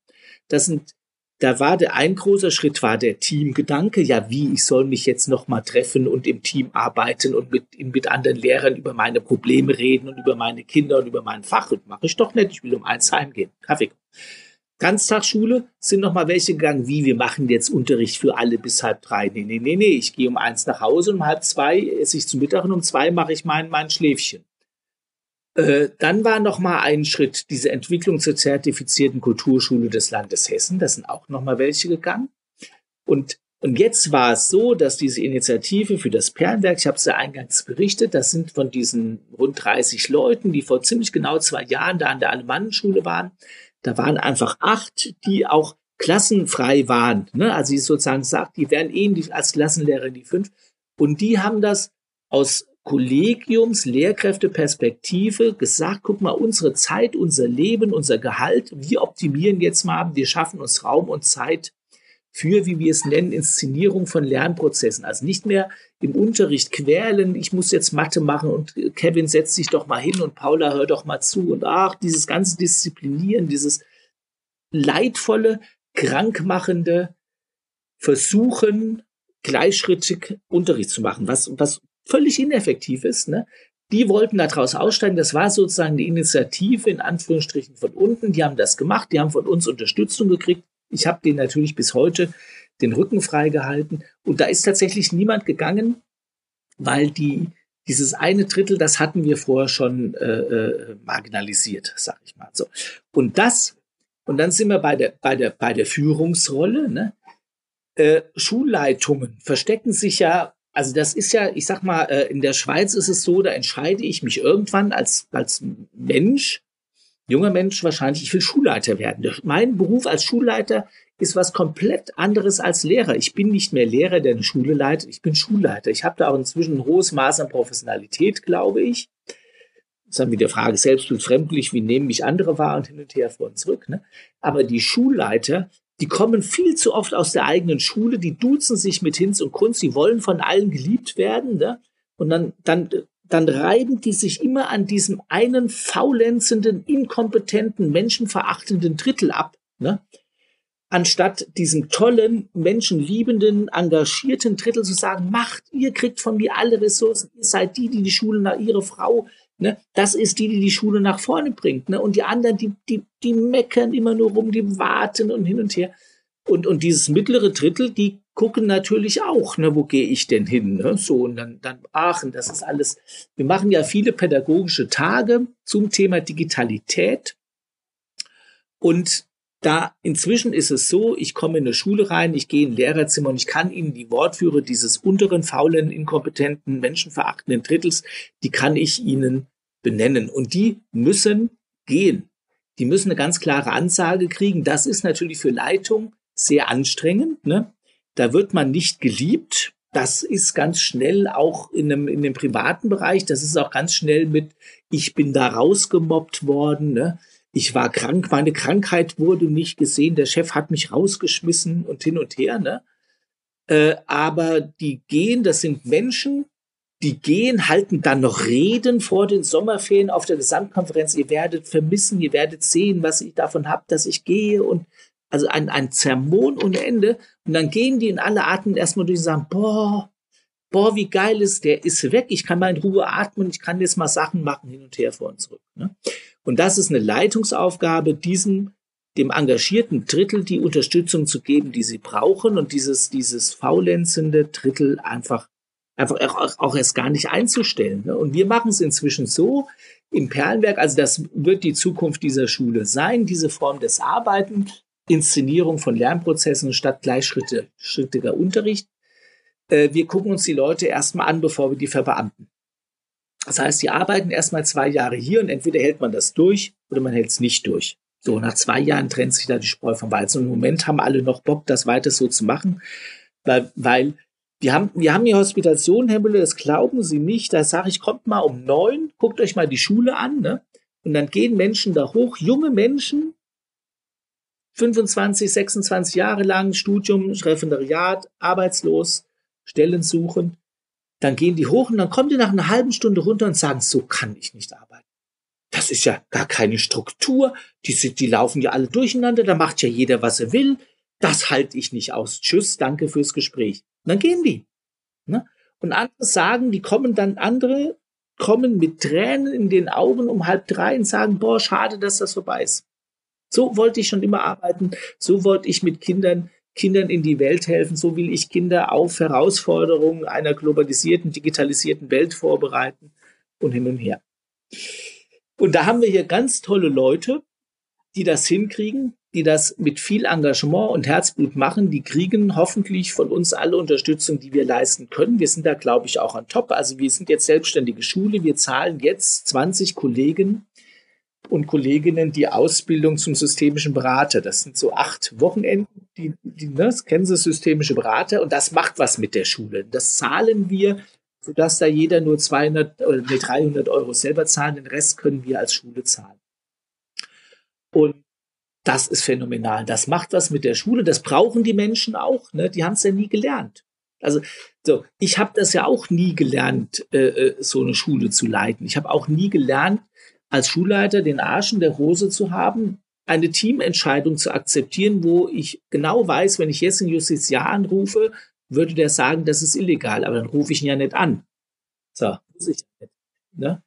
Das sind, da war der ein großer Schritt war der Teamgedanke. Ja, wie ich soll mich jetzt noch mal treffen und im Team arbeiten und mit, mit anderen Lehrern über meine Probleme reden und über meine Kinder und über mein Fach. Und mache ich doch nicht. Ich will um eins heimgehen. Kaffee. Ganztagsschule sind noch mal welche gegangen, wie wir machen jetzt Unterricht für alle bis halb drei. Nee, nee, nee, nee, ich gehe um eins nach Hause und um halb zwei esse ich zu Mittag und um zwei mache ich mein, mein Schläfchen. Äh, dann war noch mal ein Schritt diese Entwicklung zur zertifizierten Kulturschule des Landes Hessen. Da sind auch noch mal welche gegangen. Und, und jetzt war es so, dass diese Initiative für das Perlenwerk, ich habe es ja eingangs berichtet, das sind von diesen rund 30 Leuten, die vor ziemlich genau zwei Jahren da an der Alemannenschule waren, da waren einfach acht, die auch klassenfrei waren. Ne? Also sie sozusagen sagt, die wären eh als Klassenlehrer die fünf. Und die haben das aus Kollegiums, Lehrkräfteperspektive gesagt, guck mal, unsere Zeit, unser Leben, unser Gehalt, wir optimieren jetzt mal, wir schaffen uns Raum und Zeit für, wie wir es nennen, Inszenierung von Lernprozessen. Also nicht mehr im Unterricht quälen, ich muss jetzt Mathe machen und Kevin setzt sich doch mal hin und Paula hör doch mal zu und ach, dieses ganze Disziplinieren, dieses leidvolle, krankmachende Versuchen, gleichschrittig Unterricht zu machen, was, was völlig ineffektiv ist. Ne? Die wollten daraus aussteigen. Das war sozusagen die Initiative in Anführungsstrichen von unten. Die haben das gemacht. Die haben von uns Unterstützung gekriegt. Ich habe denen natürlich bis heute den Rücken freigehalten. Und da ist tatsächlich niemand gegangen, weil die dieses eine Drittel, das hatten wir vorher schon äh, äh, marginalisiert, sag ich mal so. Und das, und dann sind wir bei der bei der bei der Führungsrolle. Ne? Äh, Schulleitungen verstecken sich ja also das ist ja, ich sag mal, äh, in der Schweiz ist es so, da entscheide ich mich irgendwann als, als Mensch, junger Mensch wahrscheinlich, ich will Schulleiter werden. Mein Beruf als Schulleiter ist was komplett anderes als Lehrer. Ich bin nicht mehr Lehrer, der eine Schule leitet, ich bin Schulleiter. Ich habe da auch inzwischen ein hohes Maß an Professionalität, glaube ich. Das ist dann wieder Frage Selbstbild, Fremdlich, wie nehmen mich andere wahr und hin und her vor und zurück. Ne? Aber die Schulleiter, die kommen viel zu oft aus der eigenen Schule, die duzen sich mit Hinz und Kunst, die wollen von allen geliebt werden. Ne? Und dann, dann dann reiben die sich immer an diesem einen faulenzenden, inkompetenten, menschenverachtenden Drittel ab, ne? anstatt diesem tollen, menschenliebenden, engagierten Drittel zu sagen, macht, ihr kriegt von mir alle Ressourcen, ihr seid die, die die Schule nach ihre Frau, ne? das ist die, die die Schule nach vorne bringt. Ne? Und die anderen, die, die, die meckern immer nur rum, die warten und hin und her. Und, und dieses mittlere Drittel, die gucken natürlich auch, ne, wo gehe ich denn hin? Ne? So, und dann, dann Aachen, das ist alles. Wir machen ja viele pädagogische Tage zum Thema Digitalität. Und da inzwischen ist es so, ich komme in eine Schule rein, ich gehe in ein Lehrerzimmer und ich kann Ihnen die Wortführer dieses unteren, faulen, inkompetenten, menschenverachtenden Drittels, die kann ich Ihnen benennen. Und die müssen gehen. Die müssen eine ganz klare Ansage kriegen. Das ist natürlich für Leitung sehr anstrengend. Ne? Da wird man nicht geliebt. das ist ganz schnell auch in einem, in dem privaten Bereich, das ist auch ganz schnell mit, ich bin da rausgemobbt worden, ne? ich war krank, meine Krankheit wurde nicht gesehen, der Chef hat mich rausgeschmissen und hin und her. Ne? Äh, aber die gehen, das sind Menschen, die gehen, halten dann noch Reden vor den Sommerferien auf der Gesamtkonferenz. Ihr werdet vermissen, ihr werdet sehen, was ich davon habe, dass ich gehe und also ein, ein Zermon ohne Ende. Und dann gehen die in alle Atmen erstmal durch und sagen, boah, boah, wie geil ist, der ist weg, ich kann mal in Ruhe atmen, ich kann jetzt mal Sachen machen, hin und her vor und zurück. Ne? Und das ist eine Leitungsaufgabe, diesem, dem engagierten Drittel die Unterstützung zu geben, die sie brauchen und dieses, dieses faulenzende Drittel einfach, einfach auch, auch erst gar nicht einzustellen. Ne? Und wir machen es inzwischen so, im Perlenwerk, also das wird die Zukunft dieser Schule sein, diese Form des Arbeiten, Inszenierung von Lernprozessen statt gleichschrittiger Unterricht. Äh, wir gucken uns die Leute erstmal an, bevor wir die verbeamten. Das heißt, die arbeiten erstmal zwei Jahre hier und entweder hält man das durch oder man hält es nicht durch. So, nach zwei Jahren trennt sich da die Spreu vom Weizen. Und im Moment haben alle noch Bock, das weiter so zu machen, weil, weil wir haben, wir haben die Hospitation, Herr Müller, das glauben Sie nicht. Da sage ich, kommt mal um neun, guckt euch mal die Schule an, ne? Und dann gehen Menschen da hoch, junge Menschen, 25, 26 Jahre lang, Studium, Referendariat, arbeitslos, Stellen suchen. Dann gehen die hoch und dann kommen die nach einer halben Stunde runter und sagen, so kann ich nicht arbeiten. Das ist ja gar keine Struktur. Die, sind, die laufen ja alle durcheinander. Da macht ja jeder, was er will. Das halte ich nicht aus. Tschüss, danke fürs Gespräch. Und dann gehen die. Ne? Und andere sagen, die kommen dann, andere kommen mit Tränen in den Augen um halb drei und sagen, boah, schade, dass das vorbei ist. So wollte ich schon immer arbeiten. So wollte ich mit Kindern, Kindern in die Welt helfen. So will ich Kinder auf Herausforderungen einer globalisierten, digitalisierten Welt vorbereiten und hin und her. Und da haben wir hier ganz tolle Leute, die das hinkriegen, die das mit viel Engagement und Herzblut machen, die kriegen hoffentlich von uns alle Unterstützung, die wir leisten können. Wir sind da, glaube ich, auch an top. Also wir sind jetzt selbstständige Schule. Wir zahlen jetzt 20 Kollegen und Kolleginnen die Ausbildung zum systemischen Berater. Das sind so acht Wochenenden, die, die ne, das kennen Sie, systemische Berater. Und das macht was mit der Schule. Das zahlen wir, sodass da jeder nur 200 oder nee, 300 Euro selber zahlen. Den Rest können wir als Schule zahlen. Und das ist phänomenal. Das macht was mit der Schule. Das brauchen die Menschen auch. Ne? Die haben es ja nie gelernt. Also so, ich habe das ja auch nie gelernt, äh, äh, so eine Schule zu leiten. Ich habe auch nie gelernt, als Schulleiter den Arsch in der Hose zu haben, eine Teamentscheidung zu akzeptieren, wo ich genau weiß, wenn ich jetzt einen Justiziar anrufe, würde der sagen, das ist illegal, aber dann rufe ich ihn ja nicht an. So, muss ich nicht. Ne?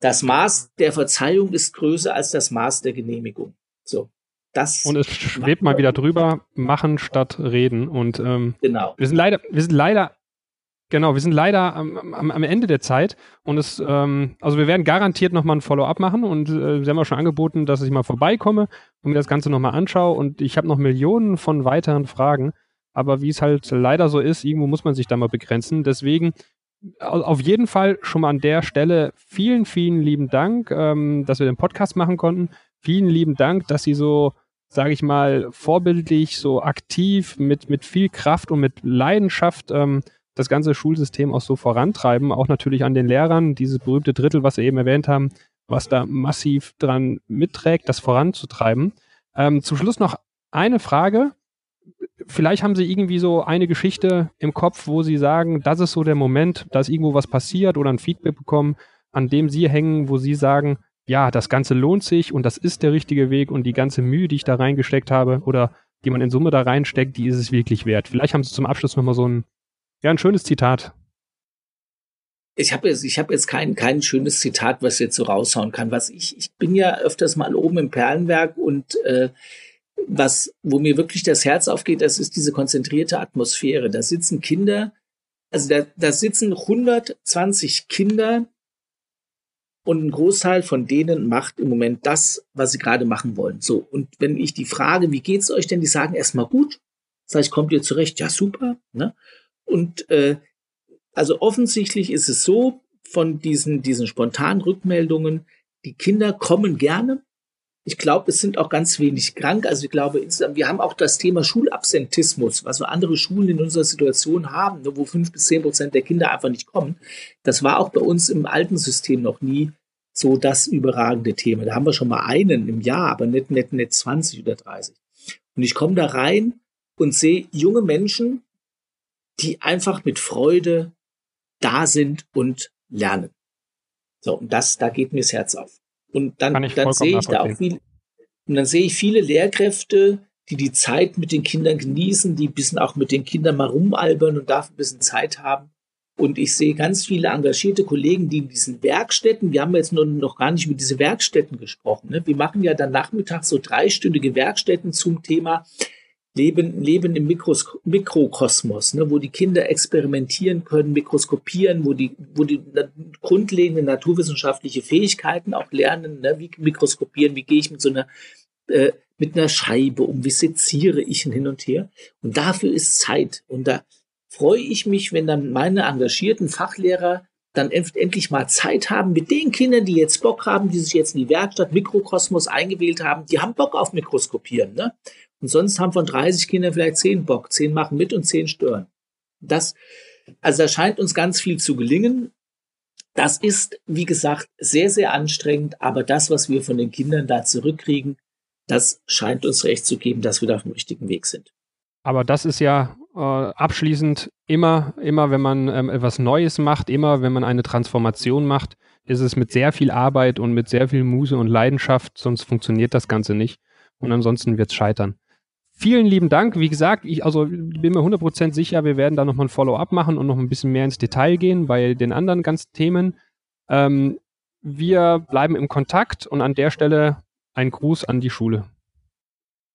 Das Maß der Verzeihung ist größer als das Maß der Genehmigung. So, das.
Und es schwebt mal wieder drüber, machen statt reden. Und ähm,
genau.
wir sind leider, wir sind leider Genau, wir sind leider am, am, am Ende der Zeit und es, ähm, also wir werden garantiert nochmal ein Follow-up machen und äh, Sie haben auch schon angeboten, dass ich mal vorbeikomme und mir das Ganze nochmal anschaue und ich habe noch Millionen von weiteren Fragen, aber wie es halt leider so ist, irgendwo muss man sich da mal begrenzen. Deswegen auf jeden Fall schon mal an der Stelle vielen, vielen lieben Dank, ähm, dass wir den Podcast machen konnten. Vielen lieben Dank, dass Sie so, sage ich mal, vorbildlich, so aktiv, mit, mit viel Kraft und mit Leidenschaft ähm, das ganze Schulsystem auch so vorantreiben, auch natürlich an den Lehrern, dieses berühmte Drittel, was wir eben erwähnt haben, was da massiv dran mitträgt, das voranzutreiben. Ähm, zum Schluss noch eine Frage. Vielleicht haben Sie irgendwie so eine Geschichte im Kopf, wo Sie sagen, das ist so der Moment, dass irgendwo was passiert oder ein Feedback bekommen, an dem Sie hängen, wo Sie sagen, ja, das Ganze lohnt sich und das ist der richtige Weg und die ganze Mühe, die ich da reingesteckt habe oder die man in Summe da reinsteckt, die ist es wirklich wert. Vielleicht haben Sie zum Abschluss nochmal so ein ja, ein schönes Zitat.
Ich habe jetzt, ich hab jetzt kein, kein schönes Zitat, was ich jetzt so raushauen kann. Was ich, ich bin ja öfters mal oben im Perlenwerk und äh, was, wo mir wirklich das Herz aufgeht, das ist diese konzentrierte Atmosphäre. Da sitzen Kinder, also da, da sitzen 120 Kinder und ein Großteil von denen macht im Moment das, was sie gerade machen wollen. So. Und wenn ich die frage, wie geht's euch denn, die sagen erstmal gut. Sag ich, kommt ihr zurecht? Ja, super. Ne? Und äh, also offensichtlich ist es so, von diesen, diesen spontanen Rückmeldungen, die Kinder kommen gerne, Ich glaube, es sind auch ganz wenig krank. Also ich glaube, wir haben auch das Thema Schulabsentismus, was so andere Schulen in unserer Situation haben, ne, wo fünf bis zehn Prozent der Kinder einfach nicht kommen. Das war auch bei uns im alten System noch nie so das überragende Thema. Da haben wir schon mal einen im Jahr, aber nicht, nicht, nicht 20 oder 30. Und ich komme da rein und sehe junge Menschen, die einfach mit Freude da sind und lernen. So, und das, da geht mir das Herz auf. Und dann, dann sehe ich da auch viel, und dann sehe ich viele Lehrkräfte, die die Zeit mit den Kindern genießen, die ein bisschen auch mit den Kindern mal rumalbern und dafür ein bisschen Zeit haben. Und ich sehe ganz viele engagierte Kollegen, die in diesen Werkstätten, wir haben jetzt noch, noch gar nicht über diese Werkstätten gesprochen. Ne? Wir machen ja dann nachmittags so dreistündige Werkstätten zum Thema Leben, Leben im Mikros Mikrokosmos, ne? wo die Kinder experimentieren können, mikroskopieren, wo die, wo die grundlegenden naturwissenschaftliche Fähigkeiten auch lernen, ne? wie mikroskopieren, wie gehe ich mit so einer äh, mit einer Scheibe um, wie seziere ich hin und her. Und dafür ist Zeit. Und da freue ich mich, wenn dann meine engagierten Fachlehrer dann endlich mal Zeit haben mit den Kindern, die jetzt Bock haben, die sich jetzt in die Werkstatt Mikrokosmos eingewählt haben, die haben Bock auf Mikroskopieren. Ne? Und sonst haben von 30 Kindern vielleicht 10 Bock, 10 machen mit und 10 stören. Das, also da scheint uns ganz viel zu gelingen. Das ist, wie gesagt, sehr, sehr anstrengend, aber das, was wir von den Kindern da zurückkriegen, das scheint uns recht zu geben, dass wir da auf dem richtigen Weg sind.
Aber das ist ja äh, abschließend immer, immer, wenn man ähm, etwas Neues macht, immer, wenn man eine Transformation macht, ist es mit sehr viel Arbeit und mit sehr viel Muse und Leidenschaft, sonst funktioniert das Ganze nicht. Und ansonsten wird es scheitern. Vielen lieben Dank. Wie gesagt, ich also bin mir 100% sicher, wir werden da nochmal ein Follow-up machen und noch ein bisschen mehr ins Detail gehen bei den anderen ganzen Themen. Ähm, wir bleiben im Kontakt und an der Stelle ein Gruß an die Schule.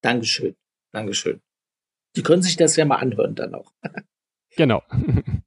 Dankeschön. Dankeschön. Die können sich das ja mal anhören dann auch.
genau. [laughs]